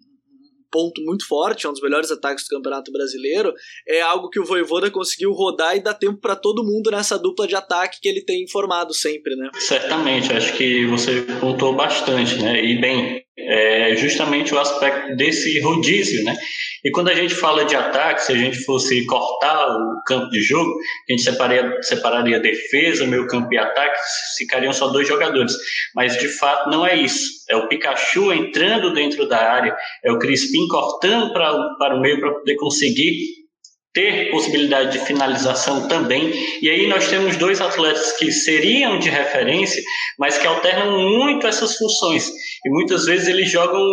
ponto muito forte, é um dos melhores ataques do Campeonato Brasileiro, é algo que o Voivoda conseguiu rodar e dar tempo para todo mundo nessa dupla de ataque que ele tem formado sempre, né? Certamente, acho que você contou bastante, né? E bem, é justamente o aspecto desse rodízio, né? E quando a gente fala de ataque, se a gente fosse cortar o campo de jogo, a gente separaria, separaria defesa, meio campo e ataque, ficariam só dois jogadores. Mas de fato não é isso. É o Pikachu entrando dentro da área, é o Crispim cortando pra, para o meio para poder conseguir ter possibilidade de finalização também. E aí nós temos dois atletas que seriam de referência, mas que alternam muito essas funções. E muitas vezes eles jogam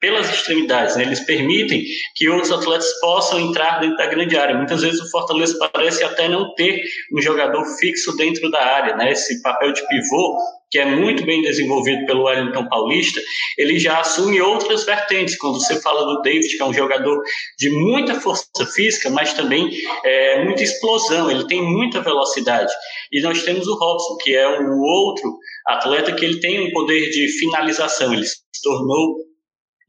pelas extremidades, né? eles permitem que outros atletas possam entrar dentro da grande área. Muitas vezes o Fortaleza parece até não ter um jogador fixo dentro da área, né? esse papel de pivô que é muito bem desenvolvido pelo Wellington Paulista, ele já assume outras vertentes. Quando você fala do David, que é um jogador de muita força física, mas também é, muita explosão, ele tem muita velocidade. E nós temos o Robson, que é o outro atleta que ele tem um poder de finalização, ele se tornou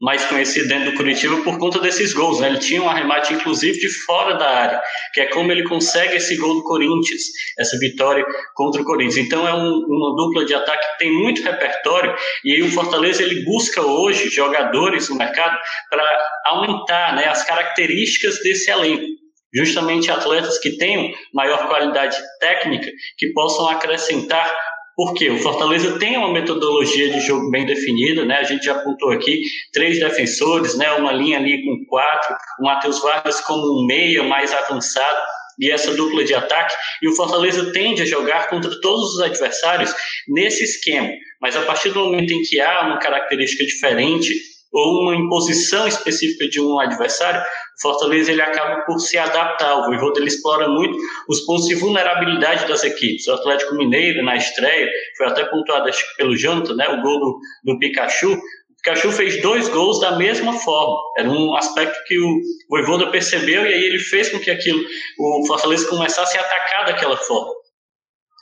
mais conhecido dentro do Curitiba por conta desses gols. Né? Ele tinha um arremate, inclusive, de fora da área, que é como ele consegue esse gol do Corinthians, essa vitória contra o Corinthians. Então é um, uma dupla de ataque que tem muito repertório e aí o Fortaleza ele busca hoje jogadores no mercado para aumentar né, as características desse elenco justamente atletas que tenham maior qualidade técnica, que possam acrescentar porque o Fortaleza tem uma metodologia de jogo bem definida, né? A gente já apontou aqui três defensores, né? Uma linha ali com quatro, o Matheus Vargas como um meia mais avançado e essa dupla de ataque. E o Fortaleza tende a jogar contra todos os adversários nesse esquema. Mas a partir do momento em que há uma característica diferente ou uma imposição específica de um adversário, Fortaleza ele acaba por se adaptar. O Voivoda ele explora muito os pontos de vulnerabilidade das equipes. O Atlético Mineiro, na estreia, foi até pontuado acho, pelo Jonathan, né, o gol do, do Pikachu. O Pikachu fez dois gols da mesma forma. Era um aspecto que o Voivoda percebeu e aí ele fez com que aquilo, o Fortaleza começasse a atacar daquela forma.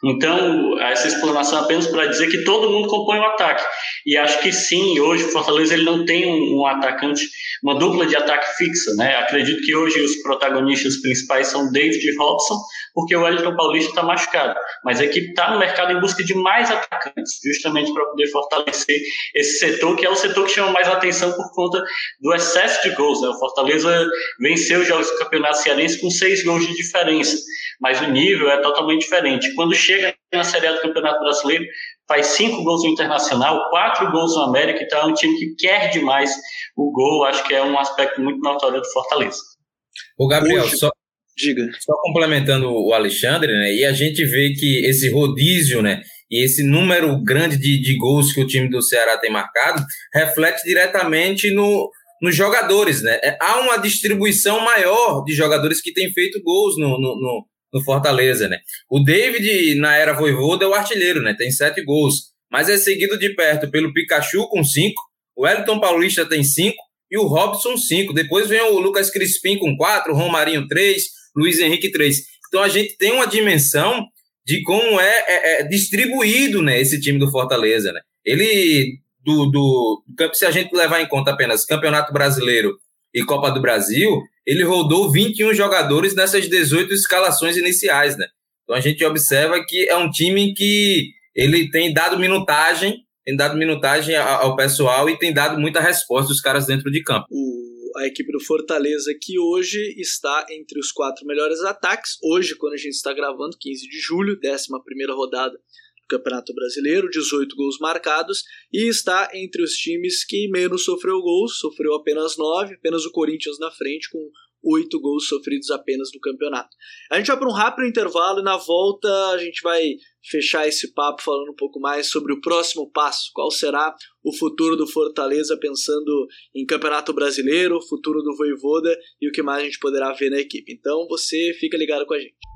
Então, essa explanação é apenas para dizer que todo mundo compõe o ataque. E acho que sim, hoje o Fortaleza ele não tem um, um, atacante, uma dupla de ataque fixa, né? Acredito que hoje os protagonistas principais são David e Robson, porque o Wellington Paulista está machucado. Mas a equipe está no mercado em busca de mais atacantes, justamente para poder fortalecer esse setor, que é o setor que chama mais atenção por conta do excesso de gols. Né? O Fortaleza venceu os jogos do Campeonato Cearense com seis gols de diferença mas o nível é totalmente diferente. Quando chega na Série A do Campeonato Brasileiro, faz cinco gols no Internacional, quatro gols no América, então é um time que quer demais o gol, acho que é um aspecto muito notório do Fortaleza. O Gabriel, Hoje... só, Diga. Só complementando o Alexandre, né? E a gente vê que esse rodízio, né? E esse número grande de, de gols que o time do Ceará tem marcado reflete diretamente no, nos jogadores, né? É, há uma distribuição maior de jogadores que têm feito gols no, no, no, no Fortaleza, né? O David, na era Voivoda, é o artilheiro, né? Tem sete gols. Mas é seguido de perto pelo Pikachu com cinco, o Elton Paulista tem cinco e o Robson cinco. Depois vem o Lucas Crispim com quatro, o Romarinho três, Luiz Henrique três. Então a gente tem uma dimensão de como é, é, é distribuído né, esse time do Fortaleza. Né? Ele, do, do, se a gente levar em conta apenas Campeonato Brasileiro e Copa do Brasil, ele rodou 21 jogadores nessas 18 escalações iniciais. Né? Então a gente observa que é um time que ele tem dado minutagem, tem dado minutagem ao pessoal e tem dado muita resposta dos caras dentro de campo. O a equipe do Fortaleza, que hoje está entre os quatro melhores ataques. Hoje, quando a gente está gravando, 15 de julho, 11 rodada do Campeonato Brasileiro, 18 gols marcados, e está entre os times que menos sofreu gols, sofreu apenas 9, apenas o Corinthians na frente, com oito gols sofridos apenas no campeonato. A gente vai para um rápido intervalo e na volta a gente vai fechar esse papo falando um pouco mais sobre o próximo passo. Qual será o futuro do Fortaleza pensando em Campeonato Brasileiro, futuro do Voivoda e o que mais a gente poderá ver na equipe. Então você fica ligado com a gente.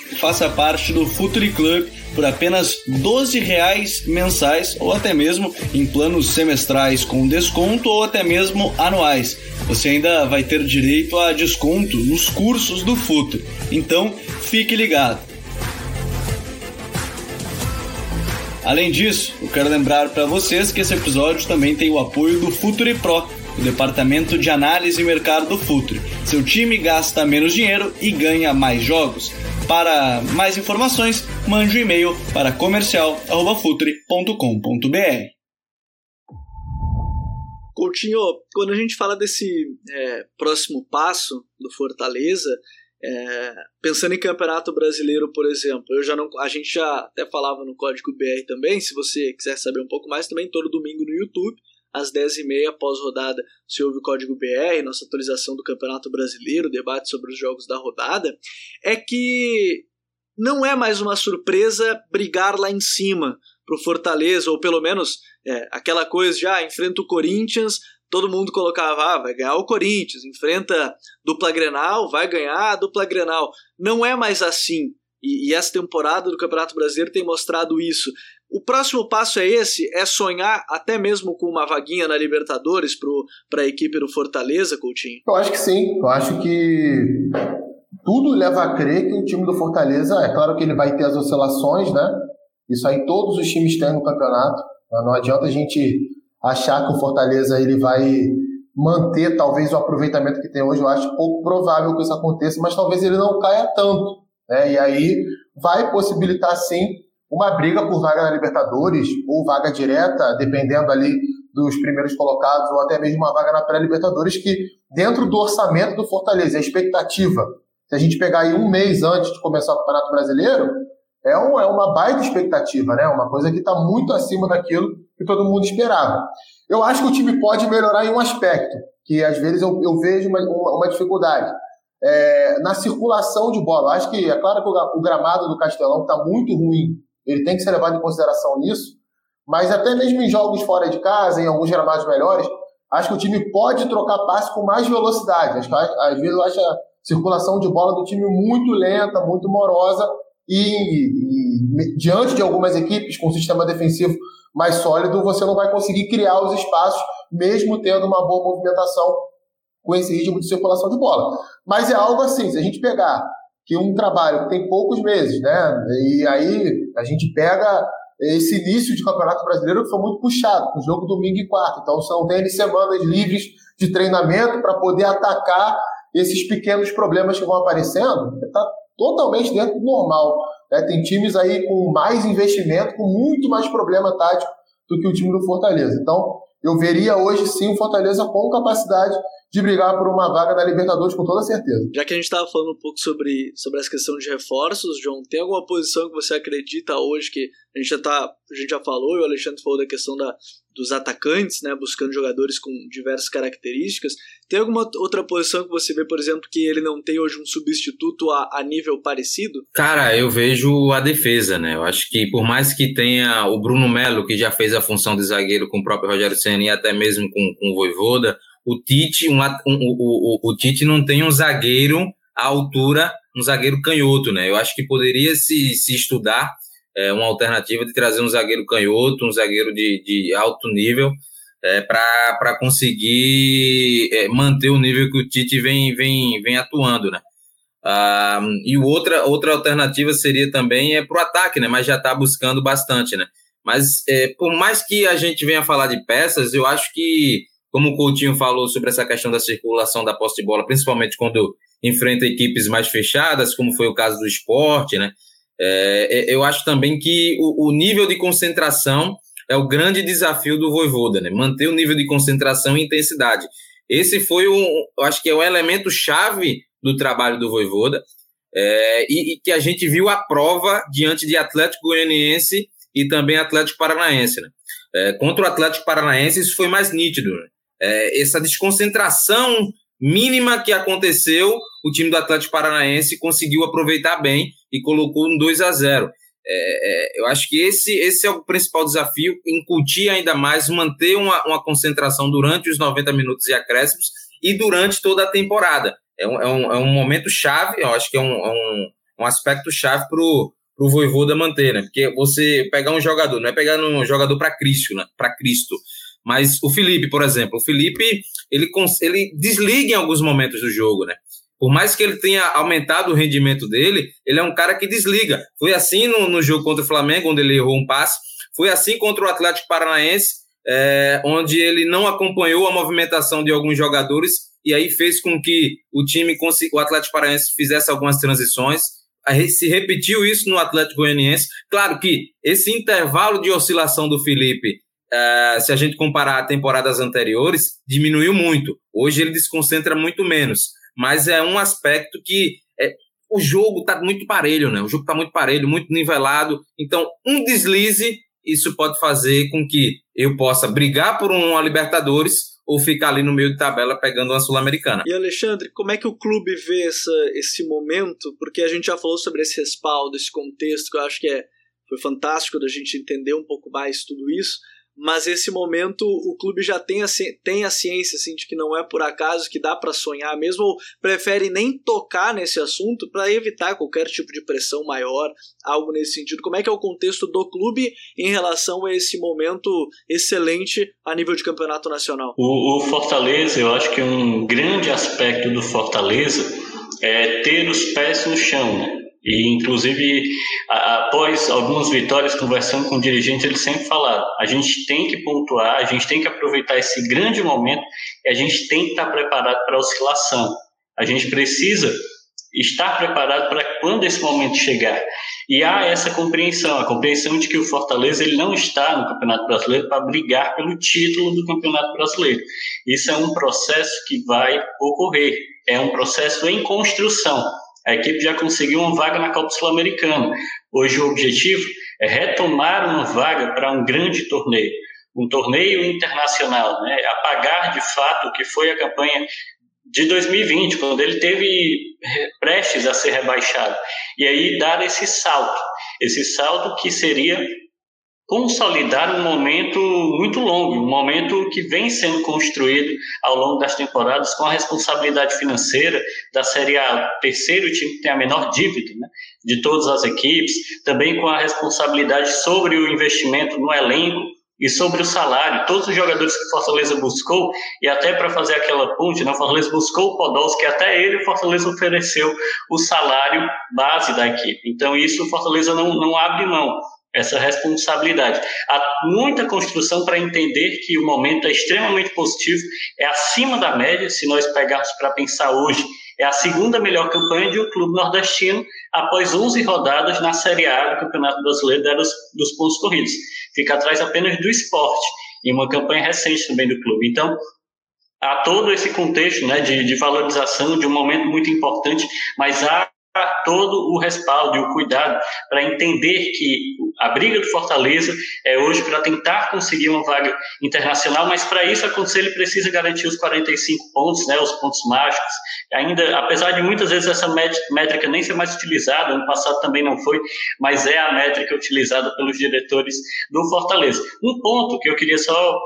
faça parte do Futuri Club por apenas 12 reais mensais ou até mesmo em planos semestrais com desconto ou até mesmo anuais. Você ainda vai ter direito a desconto nos cursos do Futuri. Então, fique ligado. Além disso, eu quero lembrar para vocês que esse episódio também tem o apoio do Futuri Pro, o departamento de análise e mercado do Futuri. Seu time gasta menos dinheiro e ganha mais jogos. Para mais informações, mande um e-mail para comercial@futuri.com.br. Coutinho, quando a gente fala desse é, próximo passo do Fortaleza, é, pensando em campeonato brasileiro, por exemplo, eu já não, a gente já até falava no Código BR também. Se você quiser saber um pouco mais, também todo domingo no YouTube, às 10h30 após rodada, se ouve o Código BR, nossa atualização do Campeonato Brasileiro, debate sobre os jogos da rodada. É que não é mais uma surpresa brigar lá em cima pro Fortaleza, ou pelo menos é, aquela coisa de ah, enfrenta o Corinthians, todo mundo colocava, ah, vai ganhar o Corinthians, enfrenta dupla Grenal, vai ganhar a dupla Grenal. Não é mais assim. E, e, essa temporada do Campeonato Brasileiro tem mostrado isso. O próximo passo é esse, é sonhar até mesmo com uma vaguinha na Libertadores para a equipe do Fortaleza, Coutinho? Eu acho que sim. Eu acho que tudo leva a crer que o time do Fortaleza, é claro que ele vai ter as oscilações, né? Isso aí todos os times têm no campeonato. Não adianta a gente achar que o Fortaleza ele vai manter talvez o aproveitamento que tem hoje. Eu acho pouco provável que isso aconteça, mas talvez ele não caia tanto. Né? E aí vai possibilitar sim uma briga por vaga na Libertadores ou vaga direta, dependendo ali dos primeiros colocados, ou até mesmo uma vaga na pré-Libertadores, que dentro do orçamento do Fortaleza, a expectativa, se a gente pegar aí um mês antes de começar o Campeonato Brasileiro, é, um, é uma baita expectativa, né? Uma coisa que está muito acima daquilo que todo mundo esperava. Eu acho que o time pode melhorar em um aspecto, que às vezes eu, eu vejo uma, uma, uma dificuldade. É, na circulação de bola. Acho que, é claro que o, o gramado do Castelão está muito ruim, ele tem que ser levado em consideração nisso, mas até mesmo em jogos fora de casa, em alguns gramados melhores, acho que o time pode trocar passe com mais velocidade. Acho que, às vezes eu acho a circulação de bola do time muito lenta, muito morosa, e, e diante de algumas equipes com sistema defensivo mais sólido, você não vai conseguir criar os espaços, mesmo tendo uma boa movimentação com esse ritmo de circulação de bola. Mas é algo assim, se a gente pegar que um trabalho que tem poucos meses, né? E aí a gente pega esse início de campeonato brasileiro que foi muito puxado, com jogo domingo e quarta. Então são tem semanas livres de treinamento para poder atacar esses pequenos problemas que vão aparecendo. Está totalmente dentro do normal. Né? Tem times aí com mais investimento, com muito mais problema tático do que o time do Fortaleza. Então, eu veria hoje sim o Fortaleza com capacidade de brigar por uma vaga na Libertadores com toda certeza. Já que a gente estava falando um pouco sobre, sobre essa questão de reforços, João, tem alguma posição que você acredita hoje que a gente já tá, a gente já falou, e o Alexandre falou da questão da, dos atacantes, né, buscando jogadores com diversas características. Tem alguma outra posição que você vê, por exemplo, que ele não tem hoje um substituto a, a nível parecido? Cara, eu vejo a defesa, né? Eu acho que por mais que tenha o Bruno Melo, que já fez a função de zagueiro com o próprio Rogério Senna e até mesmo com, com o Voivoda, o Tite, um, um, o, o, o Tite não tem um zagueiro à altura, um zagueiro canhoto, né? Eu acho que poderia se, se estudar é, uma alternativa de trazer um zagueiro canhoto, um zagueiro de, de alto nível, é, para conseguir é, manter o nível que o Tite vem, vem, vem atuando, né? Ah, e outra, outra alternativa seria também é para o ataque, né? Mas já está buscando bastante, né? Mas é, por mais que a gente venha falar de peças, eu acho que, como o Coutinho falou sobre essa questão da circulação da posse de bola, principalmente quando enfrenta equipes mais fechadas, como foi o caso do esporte, né? É, é, eu acho também que o, o, nível de concentração é o grande desafio do Voivoda, né? Manter o nível de concentração e intensidade. Esse foi o, eu acho que é o elemento chave do trabalho do Voivoda é, e, e, que a gente viu a prova diante de Atlético Goianiense e também Atlético Paranaense, né? É, contra o Atlético Paranaense isso foi mais nítido, né? É, essa desconcentração mínima que aconteceu, o time do Atlético Paranaense conseguiu aproveitar bem e colocou um 2 a 0. É, é, eu acho que esse, esse é o principal desafio, incutir ainda mais, manter uma, uma concentração durante os 90 minutos e acréscimos e durante toda a temporada. É um, é um, é um momento chave, eu acho que é um, é um, um aspecto chave para o Voivoda manter, né? Porque você pegar um jogador, não é pegar um jogador para Cristo, né? Para Cristo. Mas o Felipe, por exemplo, o Felipe, ele, ele desliga em alguns momentos do jogo, né? Por mais que ele tenha aumentado o rendimento dele, ele é um cara que desliga. Foi assim no, no jogo contra o Flamengo, onde ele errou um passe. Foi assim contra o Atlético Paranaense, é, onde ele não acompanhou a movimentação de alguns jogadores e aí fez com que o time, o Atlético Paranaense, fizesse algumas transições. Se repetiu isso no Atlético Goianiense. Claro que esse intervalo de oscilação do Felipe Uh, se a gente comparar a temporadas anteriores, diminuiu muito. Hoje ele desconcentra muito menos. Mas é um aspecto que é, o jogo está muito parelho, né? O jogo está muito parelho, muito nivelado. Então, um deslize, isso pode fazer com que eu possa brigar por uma Libertadores ou ficar ali no meio de tabela pegando uma Sul-Americana. E Alexandre, como é que o clube vê essa, esse momento? Porque a gente já falou sobre esse respaldo, esse contexto, que eu acho que é, foi fantástico da gente entender um pouco mais tudo isso mas esse momento o clube já tem a, tem a ciência assim, de que não é por acaso que dá para sonhar mesmo, ou prefere nem tocar nesse assunto para evitar qualquer tipo de pressão maior, algo nesse sentido. Como é que é o contexto do clube em relação a esse momento excelente a nível de campeonato nacional? O, o Fortaleza, eu acho que um grande aspecto do Fortaleza é ter os pés no chão, né? E, inclusive, após algumas vitórias, conversando com o dirigente, ele sempre falaram: a gente tem que pontuar, a gente tem que aproveitar esse grande momento e a gente tem que estar preparado para a oscilação. A gente precisa estar preparado para quando esse momento chegar. E há essa compreensão, a compreensão de que o Fortaleza ele não está no Campeonato Brasileiro para brigar pelo título do Campeonato Brasileiro. Isso é um processo que vai ocorrer, é um processo em construção. A equipe já conseguiu uma vaga na Copa Sul-Americana. Hoje o objetivo é retomar uma vaga para um grande torneio, um torneio internacional, né? apagar de fato o que foi a campanha de 2020, quando ele teve prestes a ser rebaixado, e aí dar esse salto, esse salto que seria consolidar um momento muito longo, um momento que vem sendo construído ao longo das temporadas com a responsabilidade financeira da Série A, terceiro time que tem a menor dívida né, de todas as equipes, também com a responsabilidade sobre o investimento no elenco e sobre o salário. Todos os jogadores que o Fortaleza buscou, e até para fazer aquela ponte, né, o Fortaleza buscou o Podolski, até ele o Fortaleza ofereceu o salário base da equipe. Então isso o Fortaleza não, não abre mão essa responsabilidade. Há muita construção para entender que o momento é extremamente positivo, é acima da média, se nós pegarmos para pensar hoje, é a segunda melhor campanha de um clube nordestino após 11 rodadas na Série A do Campeonato Brasileiro dos, dos pontos corridos. Fica atrás apenas do esporte. e uma campanha recente também do clube. Então, há todo esse contexto né, de, de valorização de um momento muito importante, mas há todo o respaldo e o cuidado para entender que a briga do Fortaleza é hoje para tentar conseguir uma vaga internacional, mas para isso acontecer ele precisa garantir os 45 pontos, né, os pontos mágicos. Ainda, apesar de muitas vezes essa métrica nem ser mais utilizada, ano passado também não foi, mas é a métrica utilizada pelos diretores do Fortaleza. Um ponto que eu queria só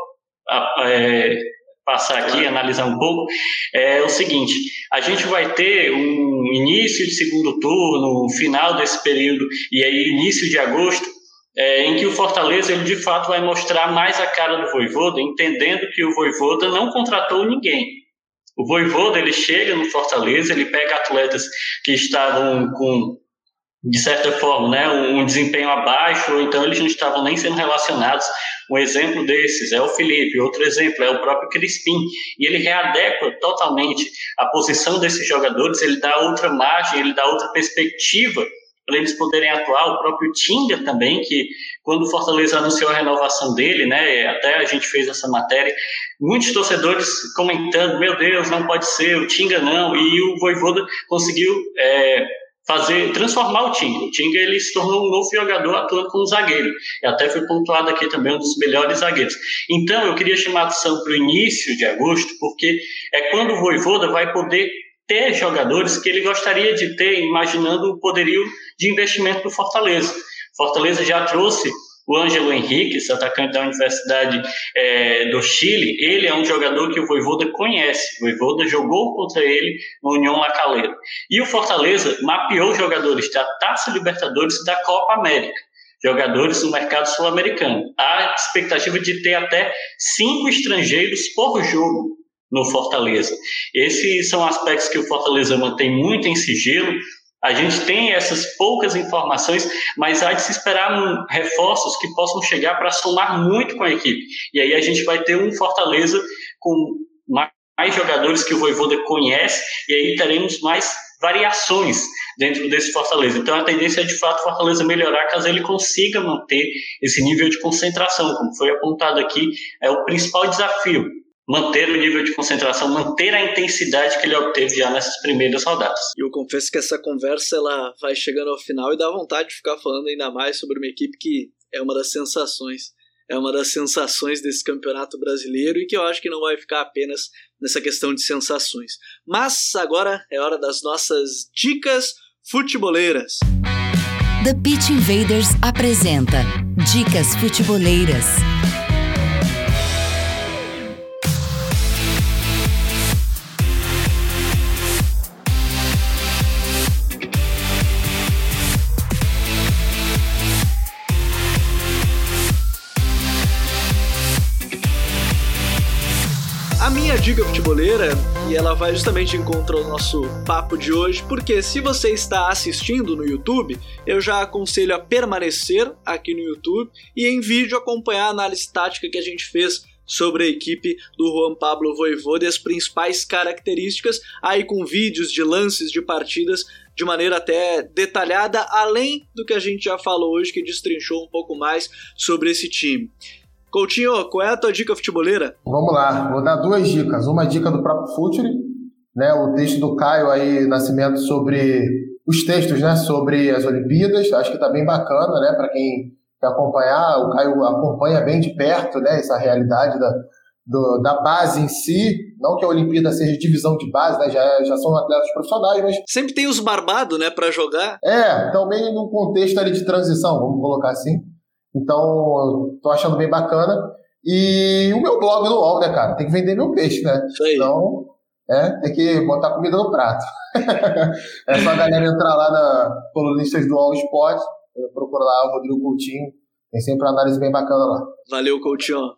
é, passar aqui, analisar um pouco, é o seguinte: a gente vai ter um início de segundo turno, um final desse período, e aí início de agosto, é, em que o Fortaleza ele de fato vai mostrar mais a cara do Voivoda, entendendo que o Voivoda não contratou ninguém. O Voivoda ele chega no Fortaleza, ele pega atletas que estavam com de certa forma, né, um desempenho abaixo, ou então eles não estavam nem sendo relacionados. Um exemplo desses é o Felipe, outro exemplo é o próprio Crispim, e ele readequa totalmente a posição desses jogadores, ele dá outra margem, ele dá outra perspectiva para eles poderem atuar. O próprio Tinga também, que quando o Fortaleza anunciou a renovação dele, né, até a gente fez essa matéria, muitos torcedores comentando, meu Deus, não pode ser, o Tinga não, e o Voivoda conseguiu é, fazer transformar o Tinga. O Tinga ele se tornou um novo jogador atuando como zagueiro. E até foi pontuado aqui também um dos melhores zagueiros. Então, eu queria chamar a atenção para o início de agosto, porque é quando o Voivoda vai poder ter jogadores que ele gostaria de ter, imaginando o poderio de investimento do Fortaleza. Fortaleza já trouxe o Ângelo Henrique, esse atacante da Universidade é, do Chile, ele é um jogador que o Voivoda conhece. O Voivoda jogou contra ele no União La Calera. E o Fortaleza mapeou jogadores da Taça Libertadores e da Copa América. Jogadores no mercado sul-americano. Há expectativa de ter até cinco estrangeiros por jogo no Fortaleza. Esses são aspectos que o Fortaleza mantém muito em sigilo. A gente tem essas poucas informações, mas há de se esperar reforços que possam chegar para somar muito com a equipe. E aí a gente vai ter um Fortaleza com mais jogadores que o Voivoda conhece, e aí teremos mais variações dentro desse Fortaleza. Então a tendência é de fato Fortaleza melhorar caso ele consiga manter esse nível de concentração, como foi apontado aqui, é o principal desafio manter o nível de concentração, manter a intensidade que ele obteve já nessas primeiras rodadas. E eu confesso que essa conversa ela vai chegando ao final e dá vontade de ficar falando ainda mais sobre uma equipe que é uma das sensações, é uma das sensações desse campeonato brasileiro e que eu acho que não vai ficar apenas nessa questão de sensações. Mas agora é hora das nossas dicas futeboleiras. The Pitch Invaders apresenta Dicas Futeboleiras. Dica futebolera e ela vai justamente encontrar o nosso papo de hoje, porque se você está assistindo no YouTube, eu já aconselho a permanecer aqui no YouTube e em vídeo acompanhar a análise tática que a gente fez sobre a equipe do Juan Pablo Voivoda e as principais características, aí com vídeos de lances de partidas de maneira até detalhada, além do que a gente já falou hoje, que destrinchou um pouco mais sobre esse time. Coutinho, qual é a tua dica futeboleira? Vamos lá, vou dar duas dicas. Uma dica do próprio Futuri, né, o texto do Caio aí, Nascimento, sobre os textos né, sobre as Olimpíadas. Acho que está bem bacana, né, para quem quer acompanhar. O Caio acompanha bem de perto né, essa realidade da, do, da base em si. Não que a Olimpíada seja divisão de base, né, já, já são atletas profissionais, mas. Sempre tem os barbados, né, para jogar. É, também num contexto ali de transição, vamos colocar assim. Então, tô achando bem bacana. E o meu blog no UOL, né, cara? Tem que vender meu peixe, né? Isso aí. Então, é, tem que botar comida no prato. (laughs) é só a galera entrar lá na colunistas do UOL Sport, procurar lá o Rodrigo Coutinho. Tem sempre uma análise bem bacana lá. Valeu, Coutinho.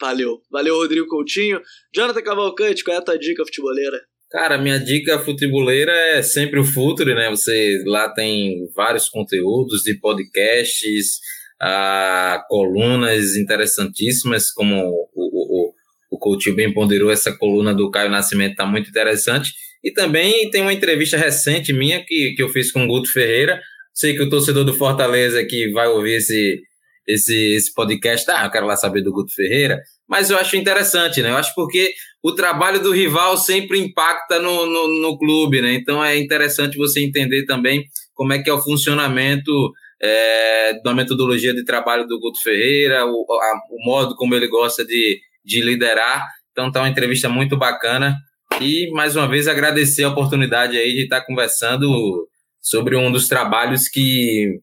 Valeu. Valeu, Rodrigo Coutinho. Jonathan Cavalcante, qual é a tua dica futeboleira? Cara, minha dica futeboleira é sempre o Futre, né? Você lá tem vários conteúdos de podcasts, a colunas interessantíssimas, como o, o, o Coutinho bem ponderou, essa coluna do Caio Nascimento está muito interessante. E também tem uma entrevista recente minha que, que eu fiz com o Guto Ferreira. Sei que o torcedor do Fortaleza que vai ouvir esse, esse, esse podcast, ah, eu quero lá saber do Guto Ferreira. mas eu acho interessante, né? Eu acho porque o trabalho do rival sempre impacta no, no, no clube, né? Então é interessante você entender também como é que é o funcionamento é, da metodologia de trabalho do Guto Ferreira, o, a, o modo como ele gosta de, de liderar. Então tá uma entrevista muito bacana. E mais uma vez agradecer a oportunidade aí de estar conversando sobre um dos trabalhos que,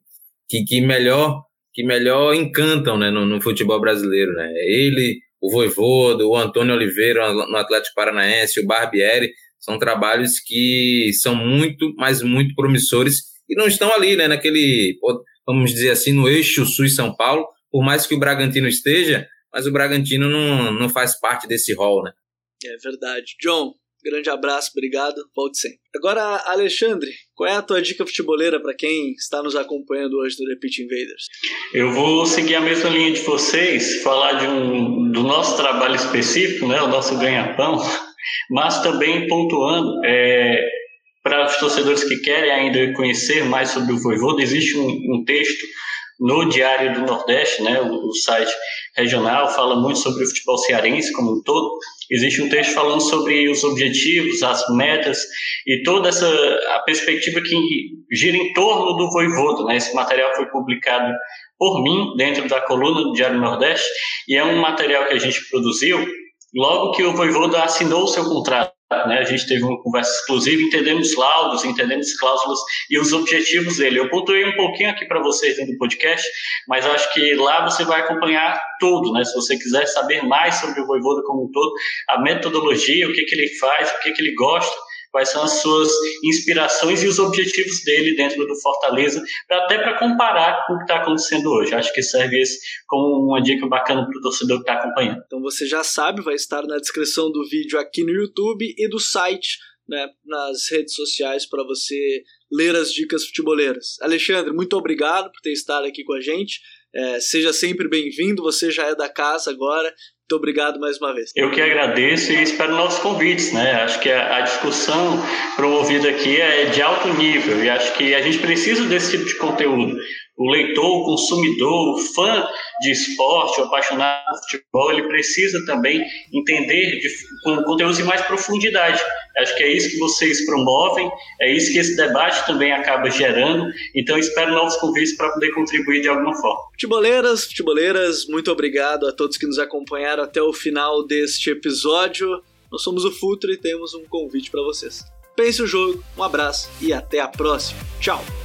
que, que melhor que melhor encantam né, no, no, futebol brasileiro. Né? Ele, o Voivodo, o Antônio Oliveira no Atlético Paranaense, o Barbieri, são trabalhos que são muito, mas muito promissores e não estão ali, né, naquele, vamos dizer assim, no eixo Sul-São Paulo, por mais que o Bragantino esteja, mas o Bragantino não, não faz parte desse rol, né? É verdade. John, Grande abraço, obrigado, volte sempre. Agora, Alexandre, qual é a tua dica futeboleira para quem está nos acompanhando hoje do Pitch Invaders? Eu vou seguir a mesma linha de vocês, falar de um, do nosso trabalho específico, né, o nosso ganha-pão, (laughs) mas também pontuando, é, para os torcedores que querem ainda conhecer mais sobre o Voivoda, existe um, um texto no Diário do Nordeste, né, o, o, site regional, fala muito sobre o futebol cearense como um todo. Existe um texto falando sobre os objetivos, as metas e toda essa a perspectiva que gira em torno do Voivodo. Né? Esse material foi publicado por mim dentro da coluna do Diário Nordeste e é um material que a gente produziu logo que o Voivoda assinou o seu contrato né? A gente teve uma conversa exclusiva, entendemos laudos, entendemos cláusulas e os objetivos dele. Eu pontuei um pouquinho aqui para vocês dentro do podcast, mas acho que lá você vai acompanhar tudo, né? Se você quiser saber mais sobre o Voivoda como um todo, a metodologia, o que, que ele faz, o que, que ele gosta, quais são as suas inspirações e os objetivos dele dentro do Fortaleza, até para comparar com o que está acontecendo hoje. Acho que serve esse como uma dica bacana para o torcedor que está acompanhando. Então você já sabe, vai estar na descrição do vídeo aqui no YouTube e do site, né, nas redes sociais para você ler as dicas futeboleiras. Alexandre, muito obrigado por ter estado aqui com a gente. É, seja sempre bem-vindo, você já é da casa agora, muito obrigado mais uma vez. Eu que agradeço e espero novos convites, né? Acho que a, a, discussão promovida aqui é de alto nível e acho que a gente precisa desse tipo de conteúdo o leitor, o consumidor, o fã de esporte, o apaixonado por futebol, ele precisa também entender de, com conteúdos de mais profundidade. Acho que é isso que vocês promovem, é isso que esse debate também acaba gerando. Então, espero novos convites para poder contribuir de alguma forma. Futeboleiras, futeboleiras, muito obrigado a todos que nos acompanharam até o final deste episódio. Nós somos o Futre e temos um convite para vocês. Pense o jogo, um abraço e até a próxima. Tchau!